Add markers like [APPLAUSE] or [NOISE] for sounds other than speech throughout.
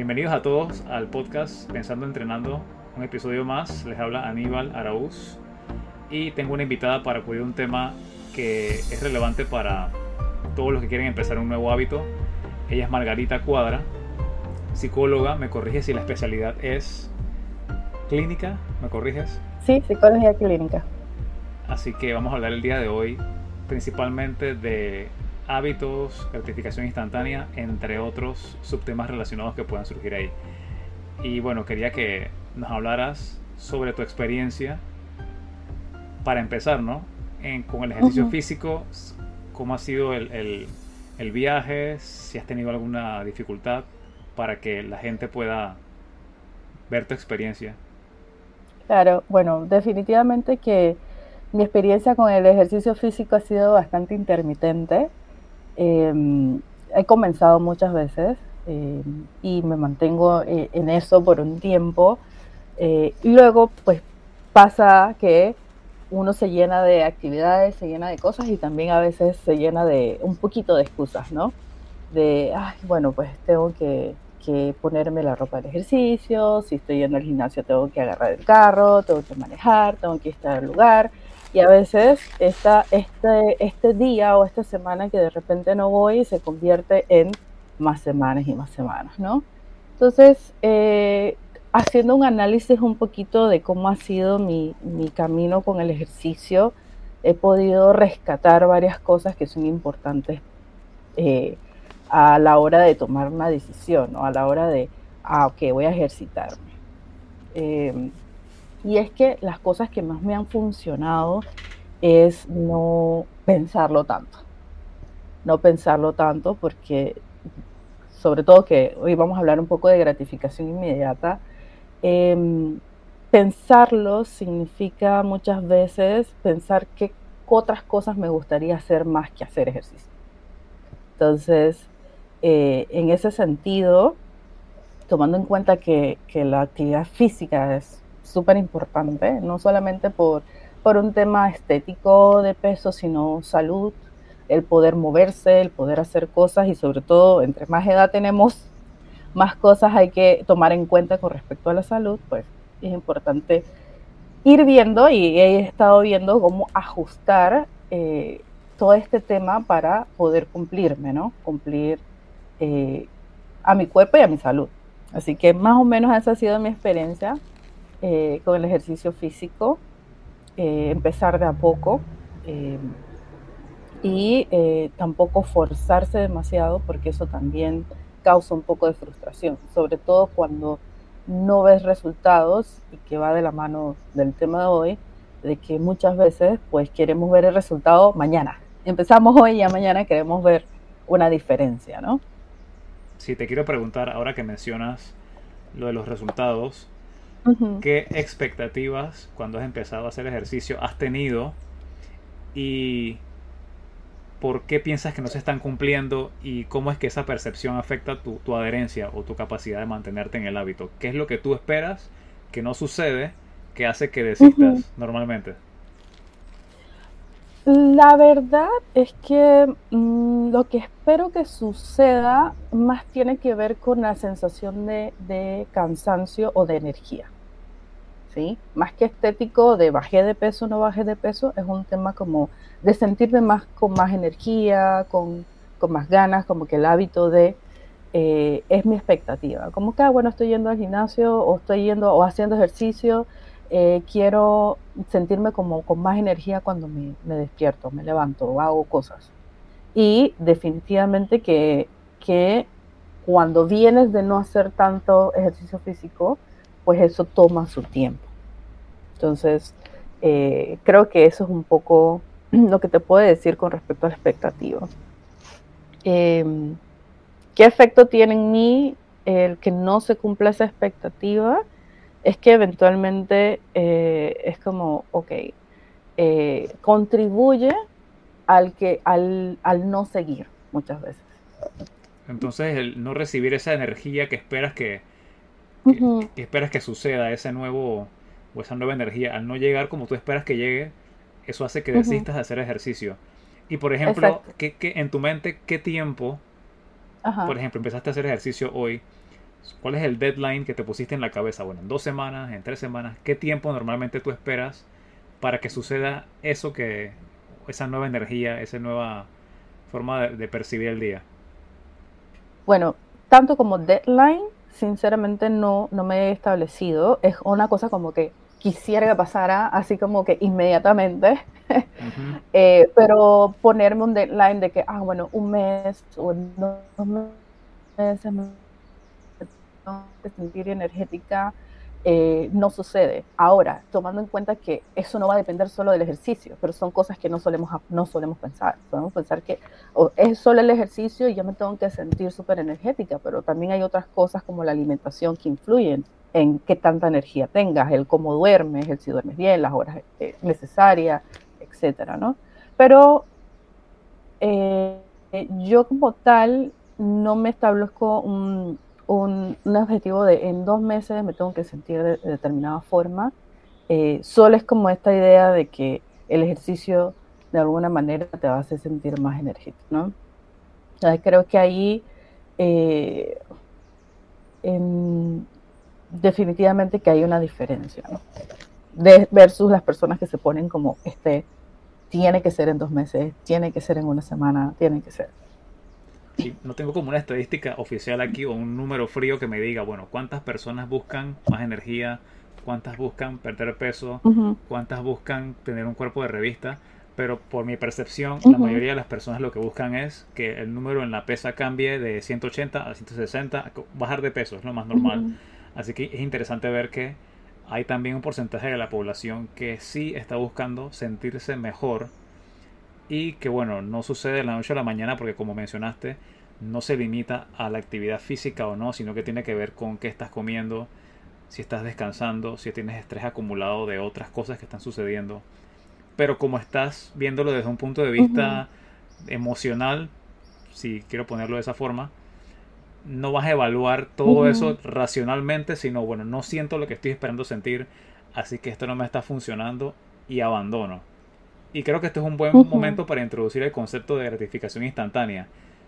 Bienvenidos a todos al podcast Pensando Entrenando, un episodio más. Les habla Aníbal Araúz y tengo una invitada para cubrir un tema que es relevante para todos los que quieren empezar un nuevo hábito. Ella es Margarita Cuadra, psicóloga. Me corrige si la especialidad es clínica, ¿me corriges? Sí, psicología clínica. Así que vamos a hablar el día de hoy principalmente de hábitos, gratificación instantánea, entre otros subtemas relacionados que puedan surgir ahí. Y bueno, quería que nos hablaras sobre tu experiencia para empezar, ¿no? con el ejercicio físico, cómo ha sido el, el, viaje, si has tenido alguna dificultad para que la gente pueda ver tu experiencia. Claro, bueno, definitivamente que mi experiencia con el ejercicio físico ha sido bastante intermitente. Em, he comenzado muchas veces em, y me mantengo eh, en eso por un tiempo. Eh, y luego, pues pasa que uno se llena de actividades, se llena de cosas y también a veces se llena de un poquito de excusas, ¿no? De, ay, bueno, pues tengo que, que ponerme la ropa de ejercicio, si estoy yendo al gimnasio tengo que agarrar el carro, tengo que manejar, tengo que estar al lugar. Y a veces esta, este, este día o esta semana que de repente no voy se convierte en más semanas y más semanas, ¿no? Entonces, eh, haciendo un análisis un poquito de cómo ha sido mi, mi, camino con el ejercicio, he podido rescatar varias cosas que son importantes eh, a la hora de tomar una decisión, ¿no? a la hora de, ah, ok, voy a ejercitarme. Eh, y es que las cosas que más me han funcionado es no pensarlo tanto. No pensarlo tanto porque, sobre todo que hoy vamos a hablar un poco de gratificación inmediata, em, pensarlo significa muchas veces pensar qué otras cosas me gustaría hacer más que hacer ejercicio. Entonces, eh, en ese sentido, tomando en cuenta que, que la actividad física es súper importante, no solamente por, por un tema estético de peso, sino salud, el poder moverse, el poder hacer cosas y sobre todo, entre más edad tenemos, más cosas hay que tomar en cuenta con respecto a la salud, pues es importante ir viendo y he estado viendo cómo ajustar eh, todo este tema para poder cumplirme, ¿no? Cumplir eh, a mi cuerpo y a mi salud. Así que más o menos esa ha sido mi experiencia eh, con el ejercicio físico, eh, empezar de a poco eh, y tampoco forzarse demasiado porque eso también causa un poco de frustración, sobre todo cuando no ves resultados y que va de la mano del tema de hoy, de que muchas veces pues queremos ver el resultado mañana. Empezamos hoy y ya mañana queremos ver una diferencia, ¿no? Sí, te quiero preguntar, ahora que mencionas lo de los resultados, ¿Qué expectativas cuando has empezado a hacer ejercicio has tenido? Y por qué piensas que no se están cumpliendo y cómo es que esa percepción afecta tu, tu, adherencia o tu capacidad de mantenerte en el hábito. ¿Qué es lo que tú esperas que no sucede que hace que desistas normalmente? La verdad es que mm, lo que espero que suceda más tiene que ver con la sensación de, cansancio o de energía. ¿sí? Más que estético de bajé de peso o no bajé de peso, es un tema como de sentirme más con más energía, con, más ganas, como que el hábito de eh, es mi expectativa. Como que, ah, bueno, estoy yendo al gimnasio o estoy yendo o haciendo ejercicio eh, quiero sentirme como con más energía cuando me, despierto, me levanto hago cosas. Y definitivamente que, que cuando vienes de no hacer tanto ejercicio físico, pues eso toma su tiempo. Entonces, eh, creo que eso es un poco [CLEARS THROAT] lo que te puedo decir con respecto a la expectativa. Em, ¿Qué efecto tiene en mí el que no se cumpla esa expectativa? Es que eventualmente eh, es como, ok, eh, contribuye al, que, al, no seguir muchas veces. Entonces, el no recibir esa energía que esperas que, que, esperas que suceda, ese nuevo o esa nueva energía, al no llegar como tú esperas que llegue, eso hace que desistas de hacer ejercicio. Y por ejemplo, ¿qué, en tu mente, ¿qué tiempo, por ejemplo, empezaste a hacer ejercicio hoy? ¿Cuál es el deadline que te pusiste en la cabeza? Bueno, en dos semanas, en tres semanas, ¿qué tiempo normalmente tú esperas para que suceda eso que, esa nueva energía, esa nueva forma de, percibir el día? Bueno, tanto como deadline, sinceramente no, no me he establecido. Es una cosa como que quisiera que pasara así como que inmediatamente. [LAUGHS] Eh, pero ponerme un deadline de que, ah, bueno, un mes o dos meses sentir energética eh, no sucede. Ahora, tomando en cuenta que eso no va a depender solo del ejercicio, pero son cosas que no solemos, no solemos pensar. Podemos pensar que es solo el ejercicio y yo me tengo que sentir súper energética, pero también hay otras cosas como la alimentación que influyen en qué tanta energía tengas, el cómo duermes, el si duermes bien, las horas eh, necesarias, etcétera, ¿no? Pero eh, yo como tal no me establezco un, un, objetivo de en dos meses me tengo que sentir de, determinada forma. Eh, solo es como esta idea de que el ejercicio de alguna manera te va a hacer sentir más enérgico, ¿no? creo que ahí eh, definitivamente que hay una diferencia, ¿no? De, versus las personas que se ponen como este tiene que ser en dos meses, tiene que ser en una semana, tiene que ser no tengo como una estadística oficial aquí o un número frío que me diga, bueno, cuántas personas buscan más energía, cuántas buscan perder peso, cuántas buscan tener un cuerpo de revista, pero por mi percepción, la mayoría de las personas lo que buscan es que el número en la pesa cambie de 180 a 160, bajar de peso, es lo más normal. Así que es interesante ver que hay también un porcentaje de la población que sí está buscando sentirse mejor y que bueno, no sucede de la noche a la mañana porque como mencionaste, no se limita a la actividad física o no, sino que tiene que ver con qué estás comiendo, si estás descansando, si tienes estrés acumulado de otras cosas que están sucediendo. Pero como estás viéndolo desde un punto de vista emocional, si quiero ponerlo de esa forma, no vas a evaluar todo eso racionalmente, sino bueno, no siento lo que estoy esperando sentir, así que esto no me está funcionando y abandono. Y creo que este es un buen momento para introducir el concepto de gratificación instantánea,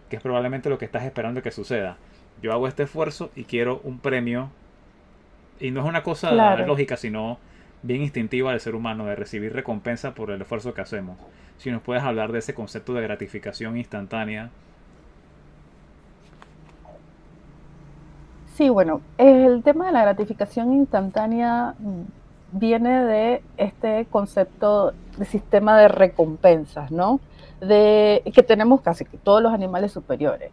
que es probablemente lo que estás esperando que suceda. Yo hago este esfuerzo y quiero un premio. Y no es una cosa lógica, sino bien instintiva del ser humano, de recibir recompensa por el esfuerzo que hacemos. Si nos puedes hablar de ese concepto de gratificación instantánea. Sí, bueno, el tema de la gratificación instantánea viene de este concepto de sistema de recompensas, ¿no? De, que tenemos casi todos los animales superiores.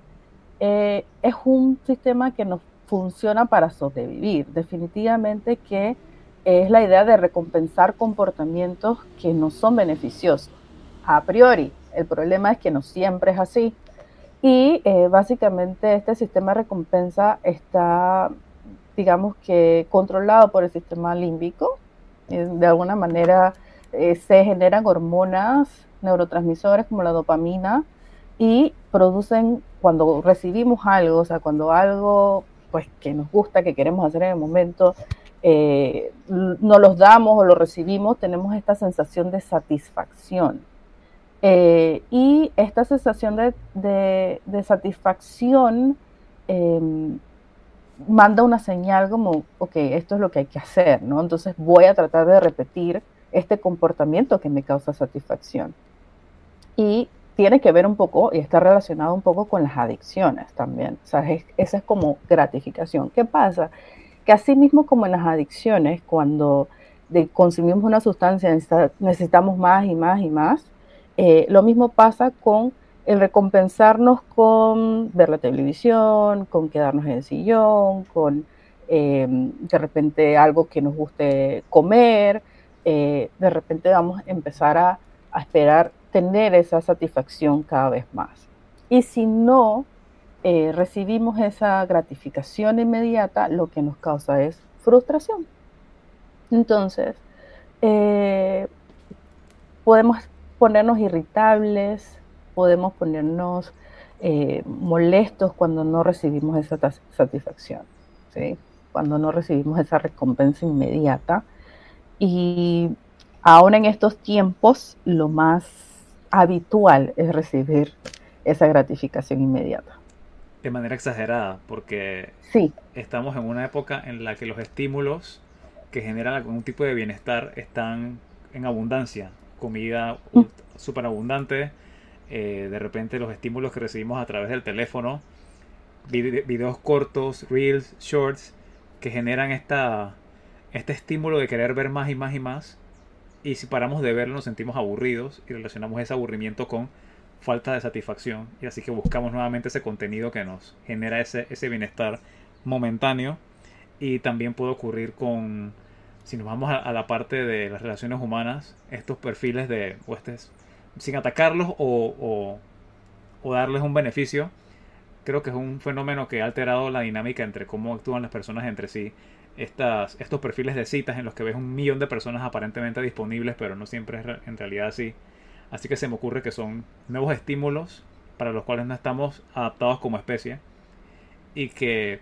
Eh, es un sistema que nos funciona para sobrevivir. Definitivamente que es la idea de recompensar comportamientos que no son beneficiosos. A priori, el problema es que no siempre es así. Y eh, básicamente este sistema de recompensa está, digamos que, controlado por el sistema límbico, de alguna manera eh, se generan hormonas, neurotransmisores como la dopamina y producen cuando recibimos algo, o sea, cuando algo pues que nos gusta, que queremos hacer en el momento, eh, no los damos o lo recibimos, tenemos esta sensación de satisfacción. y esta sensación de, de satisfacción em, manda una señal como, ok, esto es lo que hay que hacer, ¿no? Entonces voy a tratar de repetir este comportamiento que me causa satisfacción. Y tiene que ver un poco, y está relacionado un poco con las adicciones también. O sea, esa es como gratificación. ¿Qué pasa? Que así mismo como en las adicciones, cuando consumimos una sustancia necesitamos más y más y más, eh, lo mismo pasa con el recompensarnos con ver la televisión, con quedarnos en el sillón, con em, de repente algo que nos guste comer, eh, de repente vamos a empezar a, esperar tener esa satisfacción cada vez más. Y si no eh, recibimos esa gratificación inmediata, lo que nos causa es frustración. Entonces, eh, podemos ponernos irritables, podemos ponernos eh, molestos cuando no recibimos esa satisfacción, cuando no recibimos esa recompensa inmediata. Y aún en estos tiempos, lo más habitual es recibir esa gratificación inmediata. de manera exagerada, porque sí. estamos en una época en la que los estímulos que generan algún tipo de bienestar están en abundancia. Comida mm. súper abundante, eh, de repente los estímulos que recibimos a través del teléfono, videos cortos, reels, shorts, que generan esta, este estímulo de querer ver más y más y más. Y si paramos de verlo nos sentimos aburridos y relacionamos ese aburrimiento con falta de satisfacción. Y así que buscamos nuevamente ese contenido que nos genera ese, ese bienestar momentáneo. Y también puede ocurrir con, si nos vamos a, la parte de las relaciones humanas, estos perfiles de, o este, sin atacarlos o, darles un beneficio, creo que es un fenómeno que ha alterado la dinámica entre cómo actúan las personas entre sí. Estas, estos perfiles de citas en los que ves un millón de personas aparentemente disponibles, pero no siempre es en realidad así. Así que se me ocurre que son nuevos estímulos para los cuales no estamos adaptados como especie y que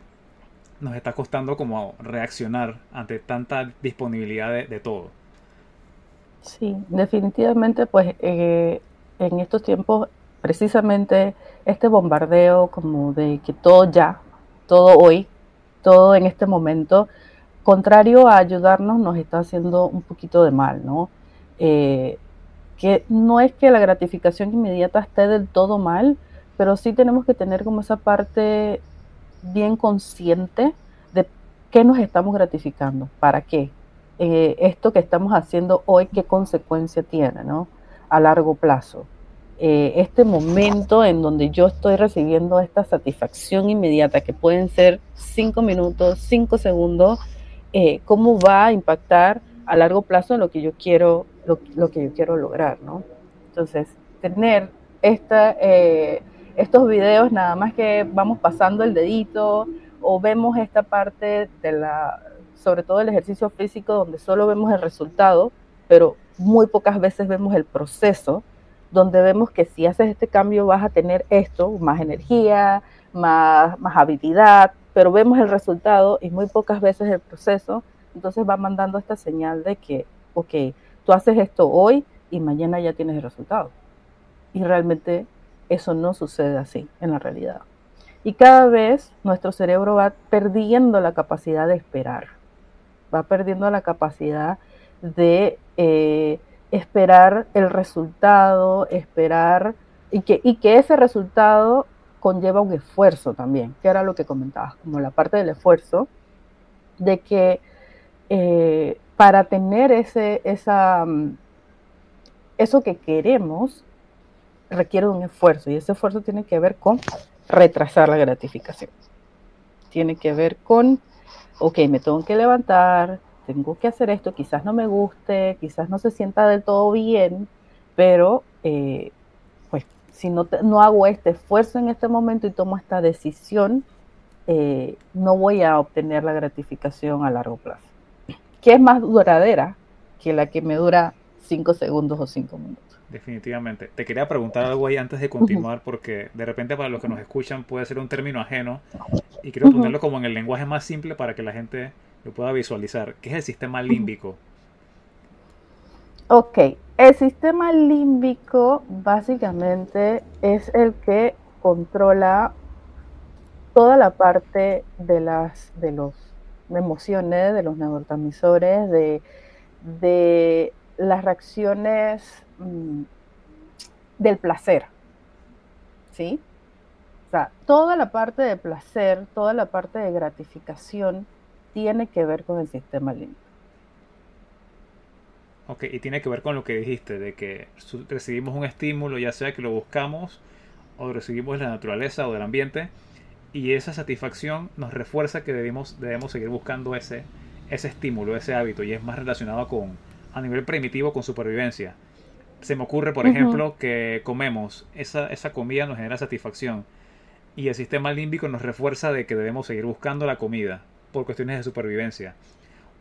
nos está costando como reaccionar ante tanta disponibilidad de, todo. Sí, definitivamente pues eh, en estos tiempos precisamente este bombardeo como de que todo ya, todo hoy, todo en este momento, contrario a ayudarnos, nos está haciendo un poquito de mal, ¿no? Eh, que no es que la gratificación inmediata esté del todo mal, pero sí tenemos que tener como esa parte bien consciente de qué nos estamos gratificando, para qué. Eh, esto que estamos haciendo hoy, qué consecuencia tiene, ¿no? A largo plazo. Eh, este momento en donde yo estoy recibiendo esta satisfacción inmediata, que pueden ser cinco minutos, cinco segundos, eh, cómo va a impactar a largo plazo lo que yo quiero, lo, que yo quiero lograr, ¿no? Entonces, tener esta, estos videos nada más que vamos pasando el dedito o vemos esta parte de la, sobre todo el ejercicio físico donde solo vemos el resultado, pero muy pocas veces vemos el proceso donde vemos que si haces este cambio vas a tener esto, más energía, más, más habilidad, pero vemos el resultado y muy pocas veces el proceso, entonces va mandando esta señal de que, ok, tú haces esto hoy y mañana ya tienes el resultado. Y realmente eso no sucede así en la realidad. Y cada vez nuestro cerebro va perdiendo la capacidad de esperar, va perdiendo la capacidad de eh, esperar el resultado, esperar y que, ese resultado conlleva un esfuerzo también, que era lo que comentabas, como la parte del esfuerzo, de que eh, para tener ese, esa, mm, eso que queremos requiere un esfuerzo y ese esfuerzo tiene que ver con retrasar la gratificación. Tiene que ver con, ok, me tengo que levantar, tengo que hacer esto, quizás no me guste, quizás no se sienta del todo bien, pero eh, pues si no, no hago este esfuerzo en este momento y tomo esta decisión, eh, no voy a obtener la gratificación a largo plazo, que es más duradera que la que me dura cinco segundos o cinco minutos. Definitivamente. Te quería preguntar algo ahí antes de continuar, porque de repente para los que nos escuchan puede ser un término ajeno y quiero ponerlo como en el lenguaje más simple para que la gente lo pueda visualizar, ¿qué es el sistema límbico? Ok, el sistema límbico básicamente es el que controla toda la parte de las de los emociones, de los neurotransmisores, de, de las reacciones mm, del placer. ¿Sí? O sea, toda la parte de placer, toda la parte de gratificación tiene que ver con el sistema límbico. Ok, y tiene que ver con lo que dijiste, de que recibimos un estímulo, ya sea que lo buscamos o recibimos de la naturaleza o del ambiente, y esa satisfacción nos refuerza que debemos, debemos seguir buscando ese, ese estímulo, ese hábito, y es más relacionado con, a nivel primitivo, con supervivencia. Se me ocurre, por ejemplo, que comemos, esa, esa comida nos genera satisfacción, y el sistema límbico nos refuerza de que debemos seguir buscando la comida, por cuestiones de supervivencia.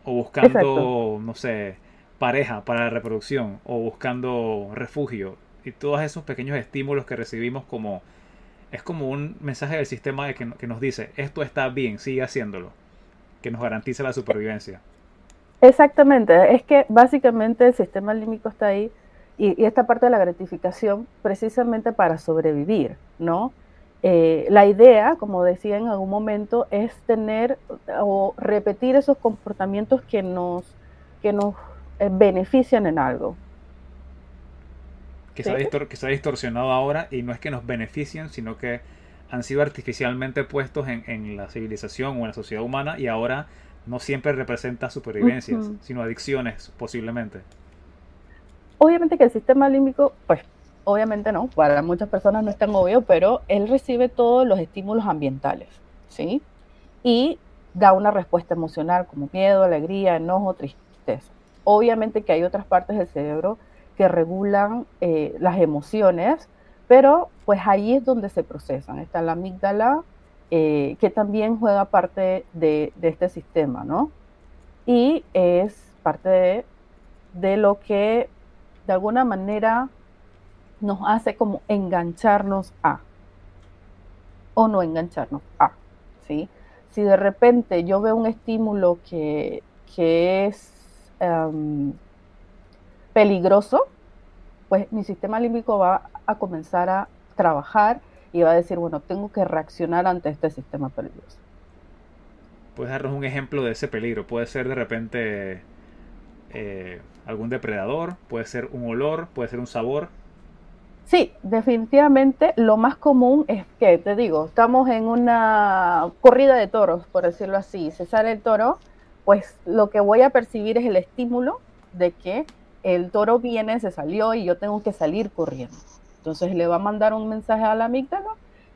O buscando, no sé, pareja para la reproducción. O buscando refugio. Y todos esos pequeños estímulos que recibimos como... Es como un mensaje del sistema de que, que nos dice, esto está bien, sigue haciéndolo. Que nos garantiza la supervivencia. Exactamente, es que básicamente el sistema límbico está ahí y, y, esta parte de la gratificación precisamente para sobrevivir, ¿no? eh, la idea, como decía en algún momento, es tener o repetir esos comportamientos que nos, que nos eh, benefician en algo. Que, se ha distorsionado ahora y no es que nos beneficien, sino que han sido artificialmente puestos en, la civilización o en la sociedad humana y ahora no siempre representa supervivencias, sino adicciones posiblemente. Obviamente que el sistema límbico, pues obviamente no, para muchas personas no es tan obvio, pero él recibe todos los estímulos ambientales, ¿sí? Y da una respuesta emocional como miedo, alegría, enojo, tristeza. Obviamente que hay otras partes del cerebro que regulan eh, las emociones, pero pues ahí es donde se procesan. Está la amígdala, eh, que también juega parte de, este sistema, ¿no? Y es parte de, de lo que de alguna manera nos hace como engancharnos a o no engancharnos a, ¿sí? Si de repente yo veo un estímulo que, es em, peligroso, pues mi sistema límbico va a comenzar a trabajar y va a decir, bueno, tengo que reaccionar ante este sistema peligroso. ¿Puedes darnos un ejemplo de ese peligro? Puede ser de repente eh, algún depredador, puede ser un olor, puede ser un sabor. Sí, definitivamente lo más común es que, te digo, estamos en una corrida de toros, por decirlo así. Se sale el toro, pues lo que voy a percibir es el estímulo de que el toro viene, se salió y yo tengo que salir corriendo. Entonces le va a mandar un mensaje a la amígdala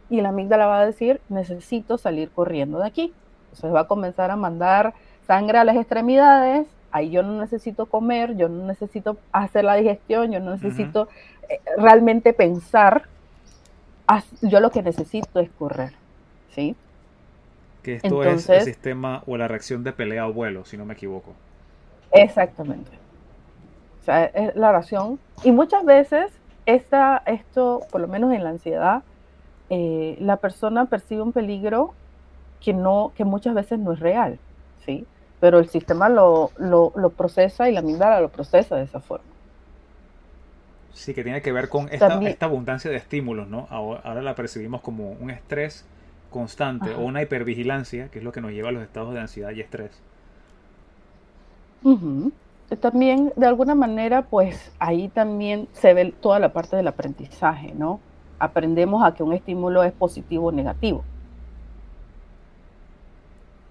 y la amígdala va a decir, necesito salir corriendo de aquí. Entonces va a comenzar a mandar sangre a las extremidades, ahí yo no necesito comer, yo no necesito hacer la digestión, yo no necesito eh, realmente pensar, yo lo que necesito es correr, ¿sí? Que esto es el sistema o la reacción de pelea o vuelo, si no me equivoco. Exactamente. O sea, es la reacción. Y muchas veces esta, esto, por lo menos en la ansiedad, eh, la persona percibe un peligro que, no, que muchas veces no es real, ¿sí? Pero el sistema lo, lo, lo procesa y la amígdala lo procesa de esa forma. Sí, que tiene que ver con esta, esta abundancia de estímulos, ¿no? Ahora, la percibimos como un estrés constante o una hipervigilancia, que es lo que nos lleva a los estados de ansiedad y estrés. También, de alguna manera, pues ahí también se ve toda la parte del aprendizaje, ¿no? Aprendemos a que un estímulo es positivo o negativo.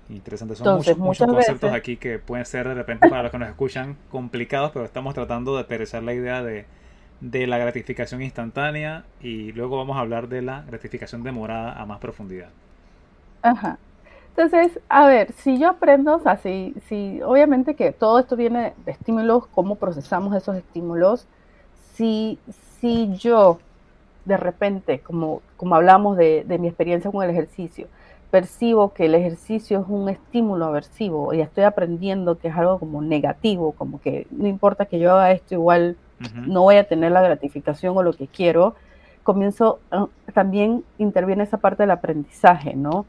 Interesante, son muchos, muchos conceptos aquí que pueden ser de repente para los que nos escuchan complicados, pero estamos tratando de aterrizar la idea de de la gratificación instantánea y luego vamos a hablar de la gratificación demorada a más profundidad. Ajá. Entonces, a ver, si yo aprendo, o sea, si, obviamente que todo esto viene de estímulos, cómo procesamos esos estímulos, si, si yo de repente, como, como hablamos de, de mi experiencia con el ejercicio, percibo que el ejercicio es un estímulo aversivo y estoy aprendiendo que es algo como negativo, como que no importa que yo haga esto, igual no voy a tener la gratificación o lo que quiero, comienzo, ah, también interviene esa parte del aprendizaje, ¿no?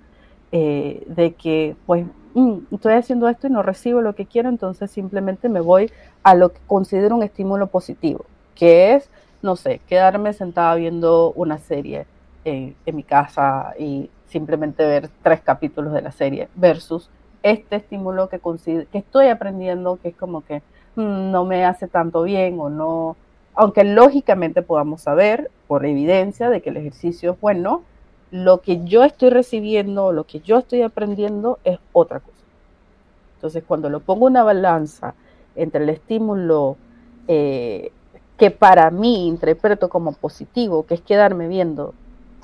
Eh, de que, pues, mm, estoy haciendo esto y no recibo lo que quiero, entonces simplemente me voy a lo que considero un estímulo positivo, que es, no sé, quedarme sentada viendo una serie en, mi casa y simplemente ver tres capítulos de la serie, versus este estímulo que, que estoy aprendiendo, que es como que Mm, no me hace tanto bien o no, aunque lógicamente podamos saber por evidencia de que el ejercicio es bueno, lo que yo estoy recibiendo, lo que yo estoy aprendiendo es otra cosa. Entonces, cuando lo pongo una balanza entre el estímulo eh, que para mí interpreto como positivo, que es quedarme viendo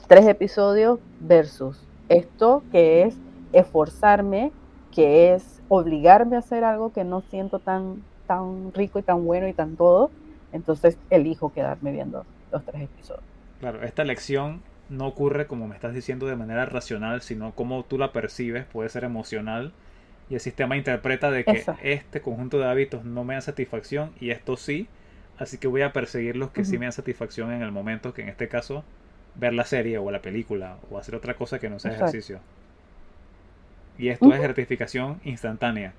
tres episodios, versus esto que es esforzarme, que es obligarme a hacer algo que no siento tan tan rico y tan bueno y tan todo, entonces elijo quedarme viendo los tres episodios. Claro, esta lección no ocurre como me estás diciendo de manera racional, sino como tú la percibes, puede ser emocional, y el sistema interpreta de que este conjunto de hábitos no me da satisfacción y esto sí, así que voy a perseguir los que sí me dan satisfacción en el momento, que en este caso ver la serie o la película o hacer otra cosa que no sea ejercicio. Y esto es gratificación instantánea.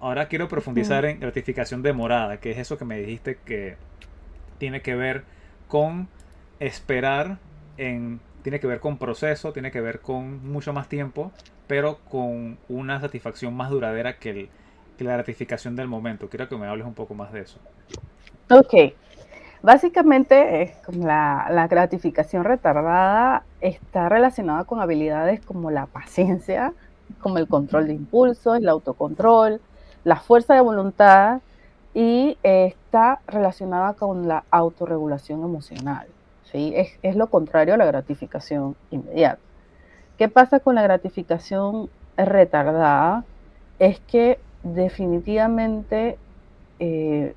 Ahora quiero profundizar en gratificación demorada, que es eso que me dijiste que tiene que ver con esperar en tiene que ver con proceso, tiene que ver con mucho más tiempo, pero con una satisfacción más duradera que, la gratificación del momento. Quiero que me hables un poco más de eso. Ok. Básicamente, la, la gratificación retardada está relacionada con habilidades como la paciencia, como el control de impulsos, el autocontrol, la fuerza de voluntad y está relacionada con la autorregulación emocional. ¿sí? Es, lo contrario a la gratificación inmediata. ¿Qué pasa con la gratificación retardada? Es que definitivamente, eh,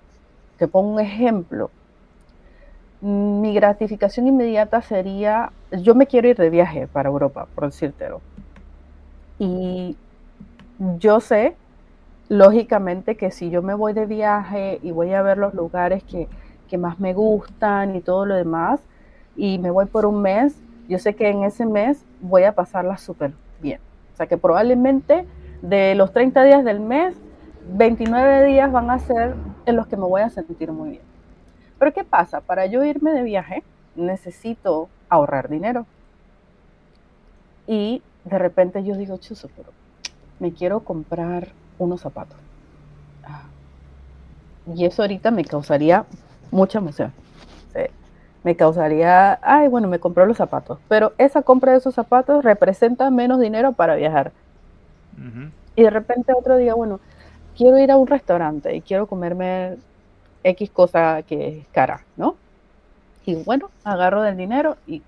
te pongo un ejemplo, mi gratificación inmediata sería, yo me quiero ir de viaje para Europa, por decírtelo. Y yo sé, lógicamente, que si yo me voy de viaje y voy a ver los lugares que, que más me gustan y todo lo demás, y me voy por un mes, yo sé que en ese mes voy a pasarla súper bien. O sea que probablemente de los 30 días del mes, 29 días van a ser en los que me voy a sentir muy bien. Pero ¿qué pasa? Para yo irme de viaje necesito ahorrar dinero. Y de repente yo digo, chuso, pero me quiero comprar unos zapatos. Y eso ahorita me causaría mucha emoción me causaría, ay, bueno, me compró los zapatos, pero esa compra de esos zapatos representa menos dinero para viajar. Y de repente otro día, bueno, quiero ir a un restaurante y quiero comerme X cosa que es cara, ¿no? Y bueno, agarro del dinero y,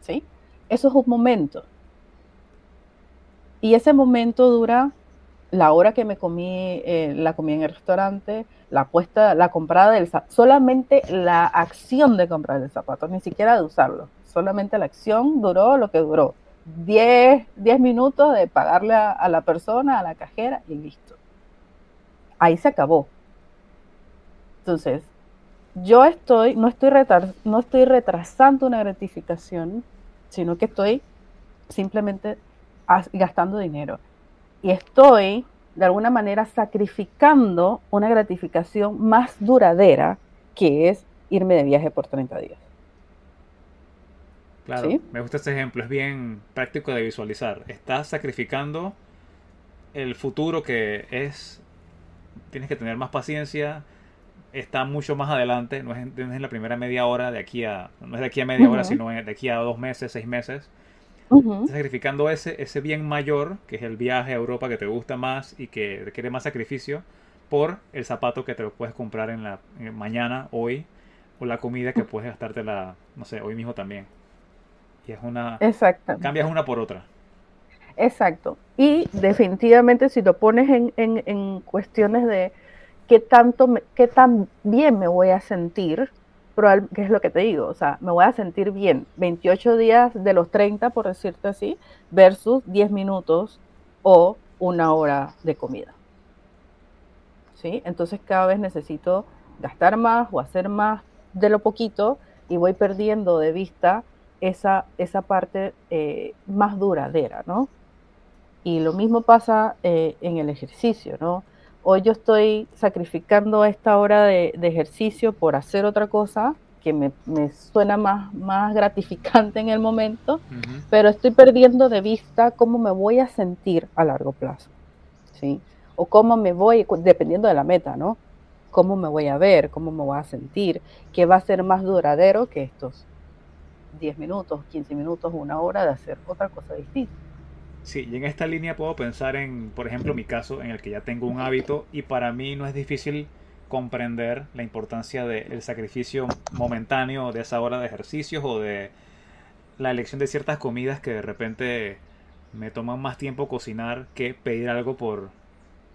¿sí? Eso es un momento. Y ese momento dura la hora que me comí, eh, la comí en el restaurante, la puesta, la comprada del zapato, solamente la acción de comprar el zapato, ni siquiera de usarlo, solamente la acción duró lo que duró. 10, minutos de pagarle a, la persona, a la cajera y listo. Ahí se acabó. Entonces, yo estoy, no estoy, no estoy retrasando una gratificación, sino que estoy simplemente gastando dinero. Y estoy de alguna manera sacrificando una gratificación más duradera que es irme de viaje por 30 días. Claro, me gusta este ejemplo, es bien práctico de visualizar. Estás sacrificando el futuro que es, tienes que tener más paciencia, está mucho más adelante, no es, en la primera media hora de aquí a, no es de aquí a media hora, sino de aquí a dos meses, seis meses sacrificando ese, ese bien mayor, que es el viaje a Europa que te gusta más y que requiere más sacrificio, por el zapato que te lo puedes comprar en la mañana, hoy, o la comida que puedes gastártela, no sé, hoy mismo también. Y es una... Exacto. Cambias una por otra. Exacto. Y definitivamente si lo pones en, en, en cuestiones de qué tanto, qué tan bien me voy a sentir, ¿qué es lo que te digo? O sea, me voy a sentir bien 28 días de los 30, por decirte así, versus 10 minutos o una hora de comida. ¿Sí? Entonces cada vez necesito gastar más o hacer más de lo poquito y voy perdiendo de vista esa, esa parte eh, más duradera, ¿no? Y lo mismo pasa eh, en el ejercicio, ¿no? Hoy yo estoy sacrificando esta hora de, ejercicio por hacer otra cosa que me, suena más, más [LAUGHS] gratificante en el momento, pero estoy perdiendo de vista cómo me voy a sentir a largo plazo, ¿sí? O cómo me voy, dependiendo de la meta, ¿no? Cómo me voy a ver, cómo me voy a sentir, qué va a ser más duradero que estos 10 minutos, 15 minutos, una hora de hacer otra cosa distinta. Sí, y en esta línea puedo pensar en, por ejemplo, mi caso en el que ya tengo un hábito y para mí no es difícil comprender la importancia del sacrificio momentáneo de esa hora de ejercicios o de la elección de ciertas comidas que de repente me toman más tiempo cocinar que pedir algo por,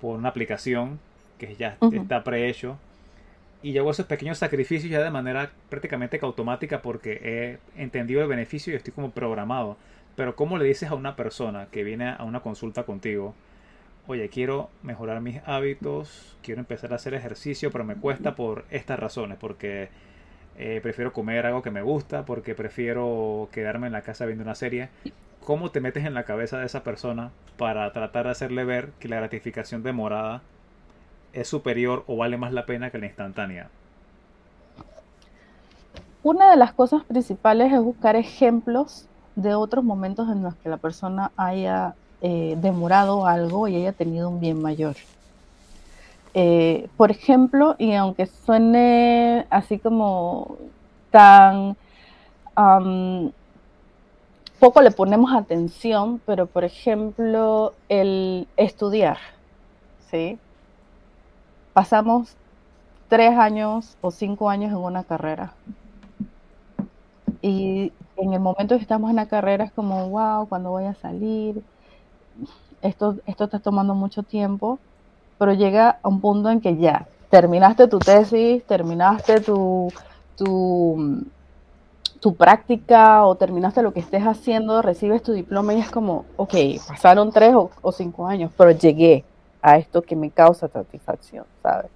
por una aplicación que ya está prehecho. Y yo hago esos pequeños sacrificios ya de manera prácticamente automática porque he entendido el beneficio y estoy como programado. Pero ¿cómo le dices a una persona que viene a una consulta contigo? Oye, quiero mejorar mis hábitos, quiero empezar a hacer ejercicio, pero me cuesta por estas razones, porque eh, prefiero comer algo que me gusta, porque prefiero quedarme en la casa viendo una serie. ¿Cómo te metes en la cabeza de esa persona para tratar de hacerle ver que la gratificación demorada es superior o vale más la pena que la instantánea? Una de las cosas principales es buscar ejemplos de otros momentos en los que la persona haya eh, demorado algo y haya tenido un bien mayor. Eh, por ejemplo, y aunque suene así como tan poco le ponemos atención, pero por ejemplo, el estudiar, ¿sí? Pasamos tres años o cinco años en una carrera. Y en el momento que estamos en la carrera es como, wow, cuando voy a salir? Esto, esto está tomando mucho tiempo, pero llega a un punto en que ya, terminaste tu tesis, terminaste tu, tu, tu práctica o terminaste lo que estés haciendo, recibes tu diploma y es como, ok, pasaron tres o cinco años, pero llegué a esto que me causa satisfacción, ¿sabes?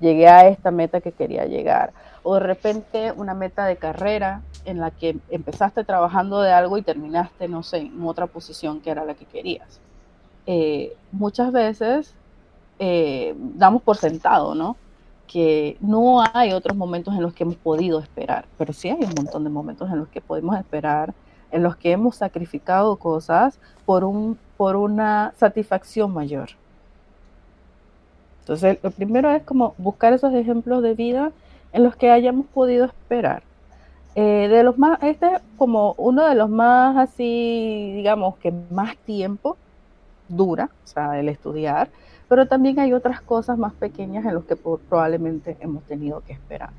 Llegué a esta meta que quería llegar. O de repente una meta de carrera en la que empezaste trabajando de algo y terminaste, no sé, en otra posición que era la que querías. Eh, muchas veces eh, damos por sentado, ¿no? Que no hay otros momentos en los que hemos podido esperar, pero sí hay un montón de momentos en los que podemos esperar, en los que hemos sacrificado cosas por, un, por una satisfacción mayor. Entonces, lo primero es como buscar esos ejemplos de vida en los que hayamos podido esperar. Eh, de los más, este es como uno de los más así, digamos, que más tiempo dura, o sea, el estudiar, pero también hay otras cosas más pequeñas en los que probablemente hemos tenido que esperar,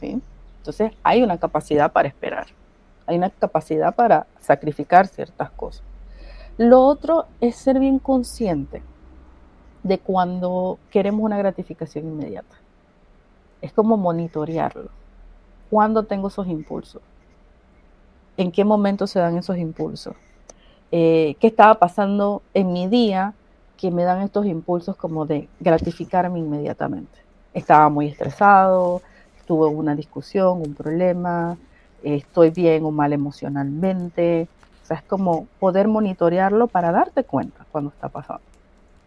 ¿sí? Entonces, hay una capacidad para esperar, hay una capacidad para sacrificar ciertas cosas. Lo otro es ser bien consciente de cuando queremos una gratificación inmediata. Es como monitorearlo ¿Cuándo tengo esos impulsos? ¿En qué momento se dan esos impulsos? Eh, ¿Qué estaba pasando en mi día que me dan estos impulsos como de gratificarme inmediatamente? Estaba muy estresado, tuve una discusión, un problema, estoy bien o mal emocionalmente. O sea, es como poder monitorearlo para darte cuenta cuando está pasando.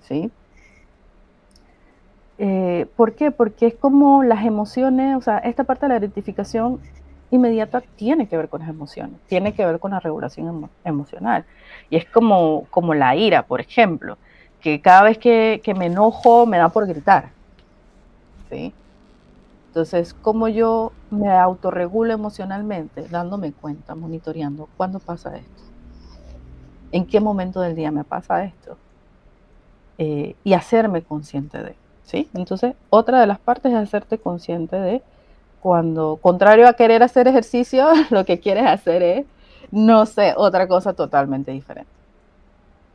¿Sí? Eh, ¿Por qué? Porque es como las emociones, o sea, esta parte de la gratificación inmediata tiene que ver con las emociones, tiene que ver con la regulación emocional. Y es como, como la ira, por ejemplo, que cada vez que, me enojo me da por gritar. ¿sí? Entonces, ¿cómo yo me autorregulo emocionalmente? Dándome cuenta, monitoreando, ¿cuándo pasa esto? ¿En qué momento del día me pasa esto? Eh, y hacerme consciente de ¿sí? Entonces, otra de las partes es hacerte consciente de cuando, contrario a querer hacer ejercicio, [LAUGHS] lo que quieres hacer es, no sé, otra cosa totalmente diferente.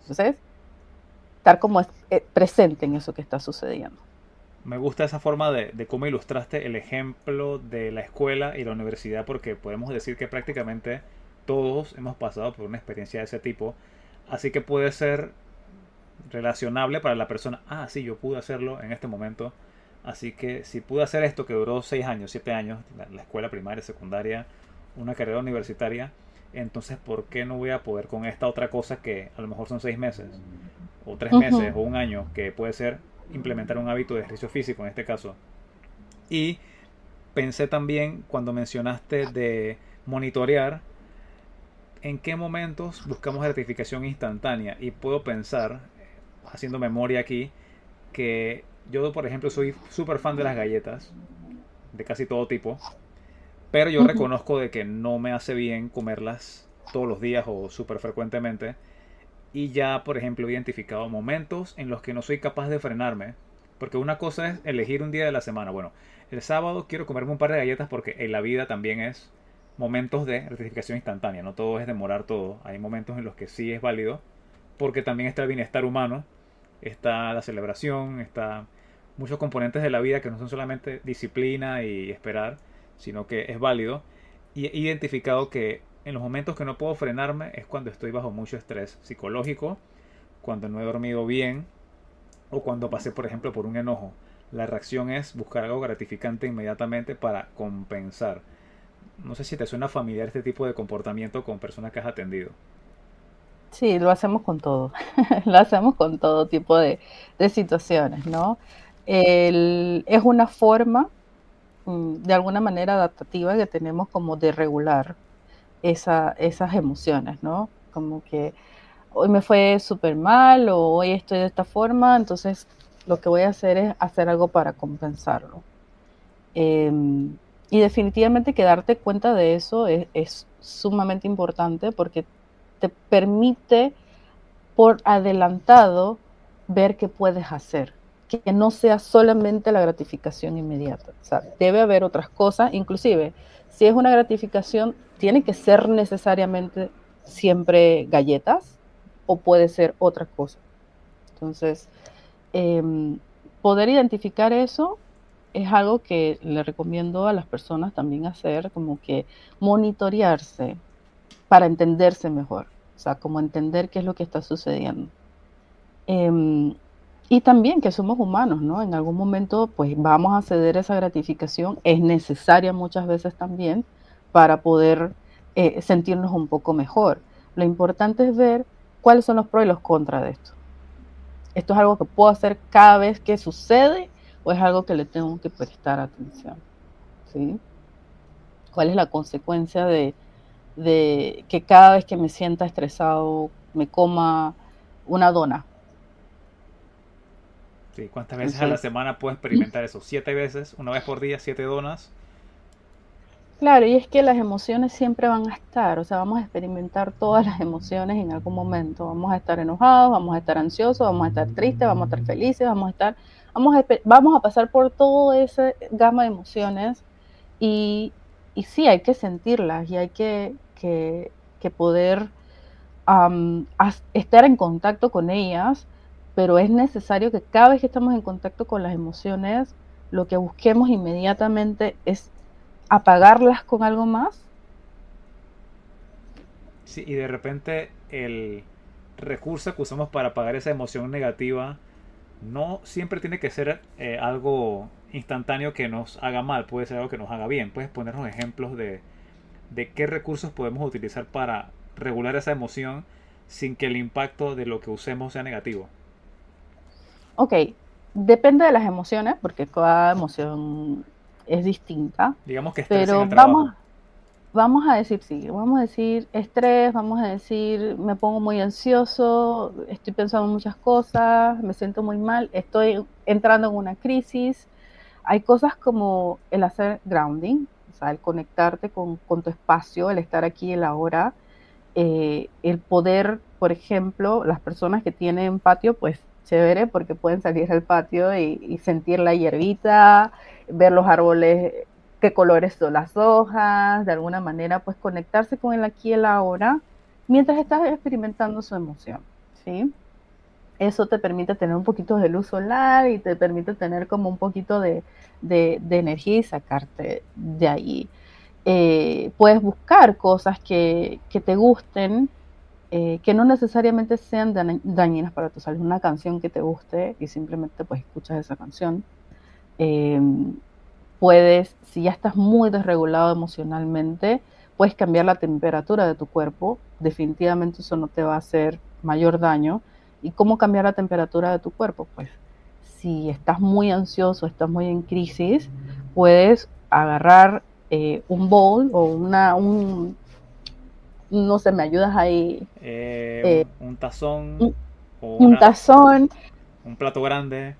Entonces, estar como eh, presente en eso que está sucediendo. Me gusta esa forma de, de, cómo ilustraste el ejemplo de la escuela y la universidad, porque podemos decir que prácticamente todos hemos pasado por una experiencia de ese tipo. Así que puede ser relacionable para la persona. Ah, sí, yo pude hacerlo en este momento. Así que si pude hacer esto que duró 6 años, 7 años, la, escuela primaria, secundaria, una carrera universitaria, entonces ¿por qué no voy a poder con esta otra cosa que a lo mejor son 6 meses, o 3 meses, o un año, que puede ser implementar un hábito de ejercicio físico en este caso? Y pensé también cuando mencionaste de monitorear, en qué momentos buscamos gratificación instantánea y puedo pensar haciendo memoria aquí, que yo, por ejemplo, soy súper fan de las galletas, de casi todo tipo, pero yo reconozco de que no me hace bien comerlas todos los días o súper frecuentemente. Y ya, por ejemplo, he identificado momentos en los que no soy capaz de frenarme. Porque una cosa es elegir un día de la semana. Bueno, el sábado quiero comerme un par de galletas porque en la vida también es momentos de gratificación instantánea. No todo es demorar todo. Hay momentos en los que sí es válido. Porque también está el bienestar humano está la celebración, está muchos componentes de la vida que no son solamente disciplina y esperar, sino que es válido. Y he identificado que en los momentos que no puedo frenarme es cuando estoy bajo mucho estrés psicológico, cuando no he dormido bien o cuando pasé, por ejemplo, por un enojo. La reacción es buscar algo gratificante inmediatamente para compensar. No sé si te suena familiar este tipo de comportamiento con personas que has atendido. Sí, lo hacemos con todo, [LAUGHS] lo hacemos con todo tipo de, situaciones, ¿no? es una forma, mm, de alguna manera adaptativa, que tenemos como de regular esas emociones, ¿no? Como que hoy me fue súper mal o hoy estoy de esta forma, entonces lo que voy a hacer es hacer algo para compensarlo. Em, y definitivamente que darte cuenta de eso es, sumamente importante porque te permite por adelantado ver qué puedes hacer, que no sea solamente la gratificación inmediata. O sea, debe haber otras cosas, inclusive si es una gratificación, tiene que ser necesariamente siempre galletas o puede ser otra cosa. Entonces, em, poder identificar eso es algo que le recomiendo a las personas también hacer, como que monitorearse para entenderse mejor, o sea, como entender qué es lo que está sucediendo. Em, y también que somos humanos, ¿no? En algún momento, pues vamos a ceder esa gratificación, es necesaria muchas veces también para poder eh, sentirnos un poco mejor. Lo importante es ver cuáles son los pros y los contras de esto. Esto es algo que puedo hacer cada vez que sucede o es algo que le tengo que prestar atención. ¿sí? ¿Cuál es la consecuencia de, que cada vez que me sienta estresado me coma una dona? Sí, ¿cuántas veces a la semana puedo experimentar eso? ¿Siete veces? ¿Una vez por día? ¿Siete donas? Claro, y es que las emociones siempre van a estar, o sea, vamos a experimentar todas las emociones en algún momento. Vamos a estar enojados, vamos a estar ansiosos, vamos a estar tristes, vamos a estar felices, vamos a estar Vamos a, vamos a pasar por toda esa gama de emociones y, y sí, hay que sentirlas y hay que, que, poder estar en contacto con ellas, pero es necesario que cada vez que estamos en contacto con las emociones, lo que busquemos inmediatamente es apagarlas con algo más. Sí, y de repente el recurso que usamos para apagar esa emoción negativa no siempre tiene que ser eh, algo instantáneo que nos haga mal, puede ser algo que nos haga bien. Puedes ponernos ejemplos de, qué recursos podemos utilizar para regular esa emoción sin que el impacto de lo que usemos sea negativo. Ok, depende de las emociones, porque cada emoción es distinta. Digamos que pero vamos, vamos a decir, sí, vamos a decir estrés, vamos a decir me pongo muy ansioso, estoy pensando en muchas cosas, me siento muy mal, estoy entrando en una crisis. Hay cosas como el hacer grounding, sea, el conectarte con, tu espacio, el estar aquí en la hora, eh, el poder, por ejemplo, las personas que tienen patio, pues chévere, porque pueden salir al patio y, y sentir la hierbita, ver los árboles qué colores son las hojas, de alguna manera, pues conectarse con el aquí y el ahora mientras estás experimentando su emoción, ¿sí? Eso te permite tener un poquito de luz solar y te permite tener como un poquito de, energía y sacarte de ahí. Eh, puedes buscar cosas que, te gusten, eh, que no necesariamente sean dañinas para tu salud. Una canción que te guste y simplemente pues escuchas esa canción. Eh, puedes, si ya estás muy desregulado emocionalmente, puedes cambiar la temperatura de tu cuerpo. Definitivamente eso no te va a hacer mayor daño. ¿Y cómo cambiar la temperatura de tu cuerpo? Pues si estás muy ansioso, estás muy en crisis, puedes agarrar eh, un bowl o una, un, no sé, me ayudas ahí. Eh, eh, un tazón. Un, un tazón. Un plato grande.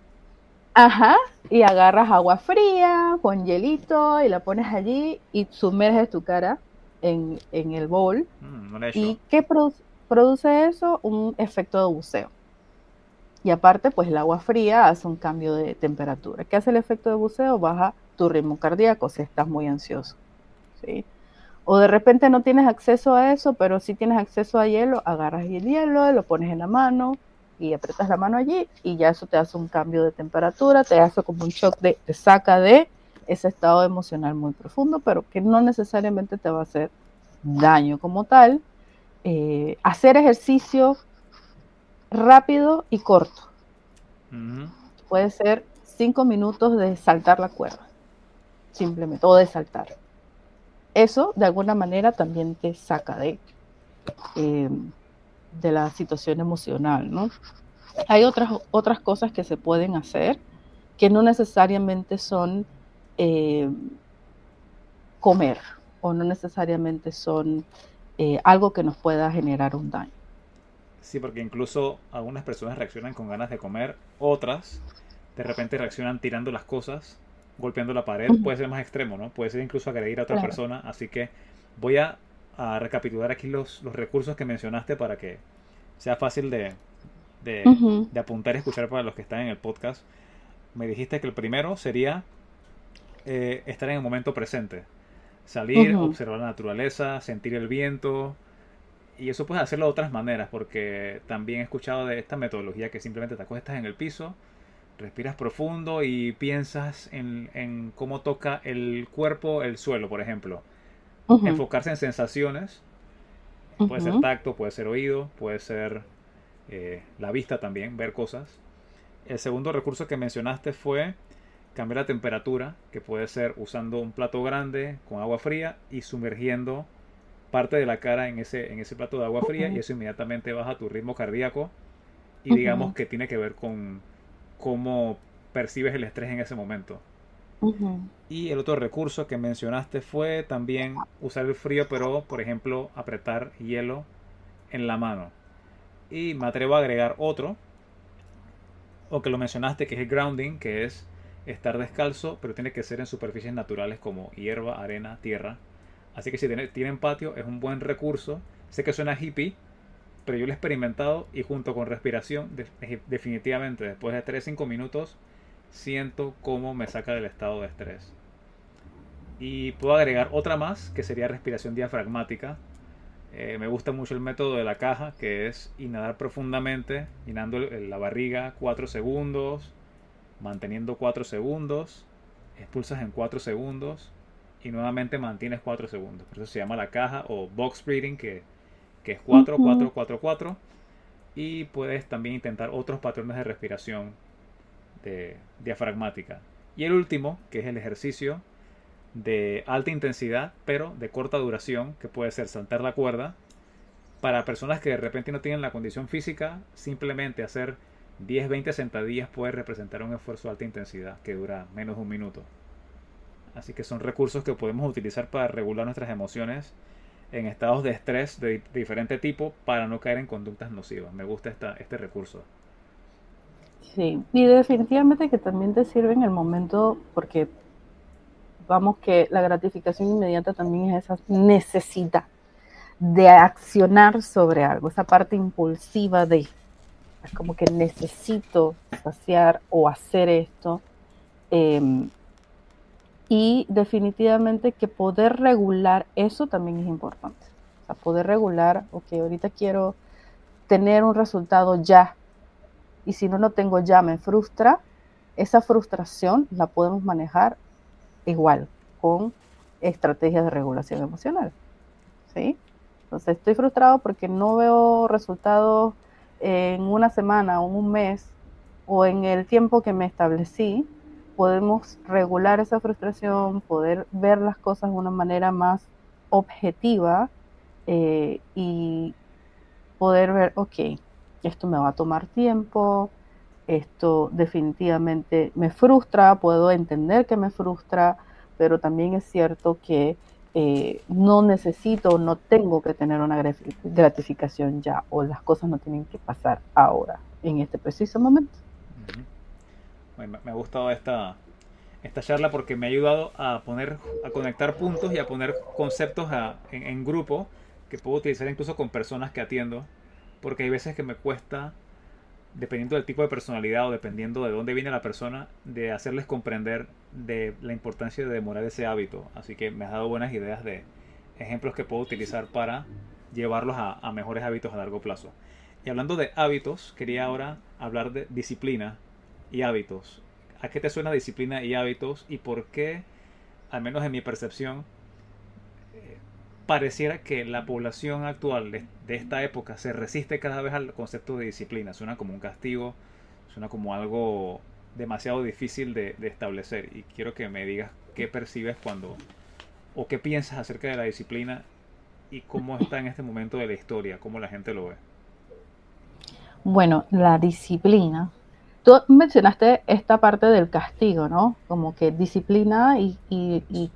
Ajá, y agarras agua fría con hielito y la pones allí y sumerges tu cara en, el bowl. Mm, ¿Y qué produce eso? Un efecto de buceo. Y aparte, pues el agua fría hace un cambio de temperatura. ¿Qué hace el efecto de buceo? Baja tu ritmo cardíaco si estás muy ansioso. ¿sí? O de repente no tienes acceso a eso, pero si tienes acceso a hielo, agarras el hielo, lo pones en la mano, y apretas la mano allí y ya eso te hace un cambio de temperatura, te hace como un shock de, te saca de ese estado emocional muy profundo, pero que no necesariamente te va a hacer daño como tal. Eh, hacer ejercicio rápido y corto. Puede ser cinco minutos de saltar la cuerda, simplemente, o de saltar. Eso de alguna manera también te saca de, eh, de la situación emocional, ¿no? Hay otras, otras cosas que se pueden hacer que no necesariamente son eh, comer o no necesariamente son eh, algo que nos pueda generar un daño. Sí, porque incluso algunas personas reaccionan con ganas de comer, otras de repente reaccionan tirando las cosas, golpeando la pared, puede ser más extremo, ¿no? Puede ser incluso agredir a otra persona, así que voy a, recapitular aquí los, los, recursos que mencionaste para que sea fácil de, de, apuntar y escuchar para los que están en el podcast. Me dijiste que el primero sería eh, estar en el momento presente. Salir, observar la naturaleza, sentir el viento. Y eso puedes hacerlo de otras maneras, porque también he escuchado de esta metodología que simplemente te acuestas en el piso, respiras profundo y piensas en, cómo toca el cuerpo el suelo, por ejemplo. Enfocarse en sensaciones. Puede ser tacto, puede ser oído, puede ser eh, la vista también, ver cosas. El segundo recurso que mencionaste fue cambiar la temperatura, que puede ser usando un plato grande con agua fría y sumergiendo parte de la cara en ese, en ese plato de agua fría y eso inmediatamente baja tu ritmo cardíaco y digamos que tiene que ver con cómo percibes el estrés en ese momento. Y el otro recurso que mencionaste fue también usar el frío, pero por ejemplo apretar hielo en la mano. Y me atrevo a agregar otro, o que lo mencionaste, que es el grounding, que es estar descalzo, pero tiene que ser en superficies naturales como hierba, arena, tierra. Así que si tienen patio es un buen recurso. Sé que suena hippie, pero yo lo he experimentado y junto con respiración, definitivamente después de 3-5 minutos, siento cómo me saca del estado de estrés. Y puedo agregar otra más, que sería respiración diafragmática. Eh, me gusta mucho el método de la caja, que es inhalar profundamente, inhalando la barriga 4 segundos, manteniendo 4 segundos, expulsas en 4 segundos y nuevamente mantienes 4 segundos. Por eso se llama la caja o box breathing, que, que es 4, 4, 4, 4. Y puedes también intentar otros patrones de respiración de, diafragmática. Y el último, que es el ejercicio de alta intensidad, pero de corta duración, que puede ser saltar la cuerda. Para personas que de repente no tienen la condición física, simplemente hacer 10-20 sentadillas puede representar un esfuerzo de alta intensidad que dura menos de un minuto. Así que son recursos que podemos utilizar para regular nuestras emociones en estados de estrés de, diferente tipo para no caer en conductas nocivas. Me gusta esta, este recurso. Sí, y definitivamente que también te sirve en el momento porque vamos que la gratificación inmediata también es esa necesidad de accionar sobre algo, esa parte impulsiva de es como que necesito saciar o hacer esto. Em, y definitivamente que poder regular eso también es importante. O sea, poder regular, ok, ahorita quiero tener un resultado ya. Y si no lo tengo ya, me frustra. Esa frustración la podemos manejar igual con estrategias de regulación emocional. ¿Sí? Entonces estoy frustrado porque no veo resultados en una semana o un mes o en el tiempo que me establecí, podemos regular esa frustración, poder ver las cosas de una manera más objetiva eh, y poder ver, ok, esto me va a tomar tiempo, esto definitivamente me frustra, puedo entender que me frustra, pero también es cierto que eh, no necesito, no tengo que tener una gratificación ya o las cosas no tienen que pasar ahora, en este preciso momento. me ha gustado esta, esta charla porque me ha ayudado a poner, a conectar puntos y a poner conceptos en grupo que puedo utilizar incluso con personas que atiendo, porque hay veces que me cuesta dependiendo del tipo de personalidad o dependiendo de dónde viene la persona, de hacerles comprender de la importancia de demorar ese hábito. Así que me has dado buenas ideas de ejemplos que puedo utilizar para llevarlos a, mejores hábitos a largo plazo. Y hablando de hábitos, quería ahora hablar de disciplina y hábitos. ¿A qué te suena disciplina y hábitos y por qué, al menos en mi percepción, pareciera que la población actual de, esta época se resiste cada vez al concepto de disciplina. Suena como un castigo, suena como algo demasiado difícil de, establecer. Y quiero que me digas qué percibes cuando o qué piensas acerca de la disciplina y cómo está en este momento de la historia, cómo la gente lo ve. Bueno, la disciplina Tú mencionaste esta parte del castigo, ¿no? Como que disciplina y,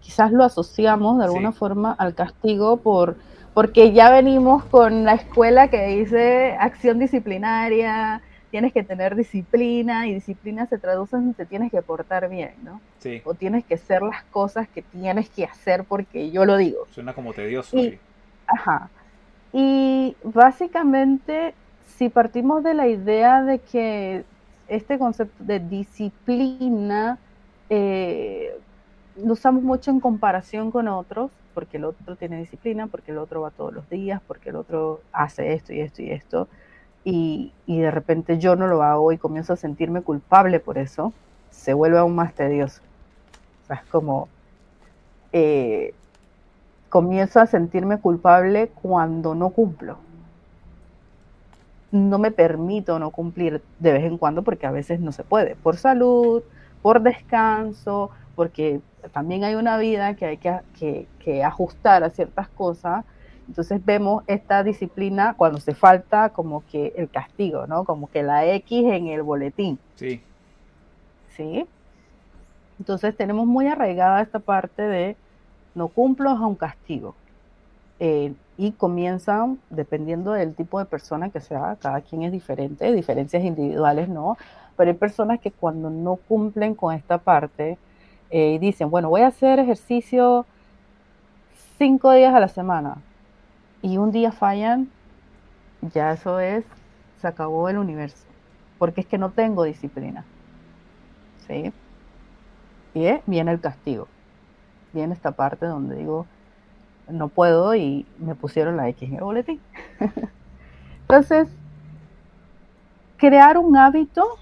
quizás lo asociamos de alguna forma al castigo por, porque ya venimos con la escuela que dice acción disciplinaria, tienes que tener disciplina y disciplina se traduce en te tienes que portar bien, ¿no? Sí. O tienes que hacer las cosas que tienes que hacer porque yo lo digo. Suena como tedioso. Y, Ajá. Y básicamente, si partimos de la idea de que este concepto de disciplina eh, lo usamos mucho en comparación con otros, porque el otro tiene disciplina, porque el otro va todos los días, porque el otro hace esto y esto y esto, y, de repente yo no lo hago y comienzo a sentirme culpable por eso, se vuelve aún más tedioso. O sea, es como, eh, comienzo a sentirme culpable cuando no cumplo. No me permito no cumplir de vez en cuando porque a veces no se puede, por salud, por descanso, porque también hay una vida que hay que, ajustar a ciertas cosas. Entonces vemos esta disciplina cuando se falta como que el castigo, ¿no? Como que la X en el boletín. Sí. ¿Sí? Entonces tenemos muy arraigada esta parte de no cumplo a un castigo. Eh, y comienzan, dependiendo del tipo de persona que sea, cada quien es diferente, diferencias individuales, ¿no? Pero hay personas que cuando no cumplen con esta parte, eh, dicen, bueno, voy a hacer ejercicio cinco días a la semana y un día fallan, ya eso es, se acabó el universo, porque es que no tengo disciplina. ¿Sí? Y viene el castigo, viene esta parte donde digo, no puedo y me pusieron la X en el boletín. Entonces, crear un hábito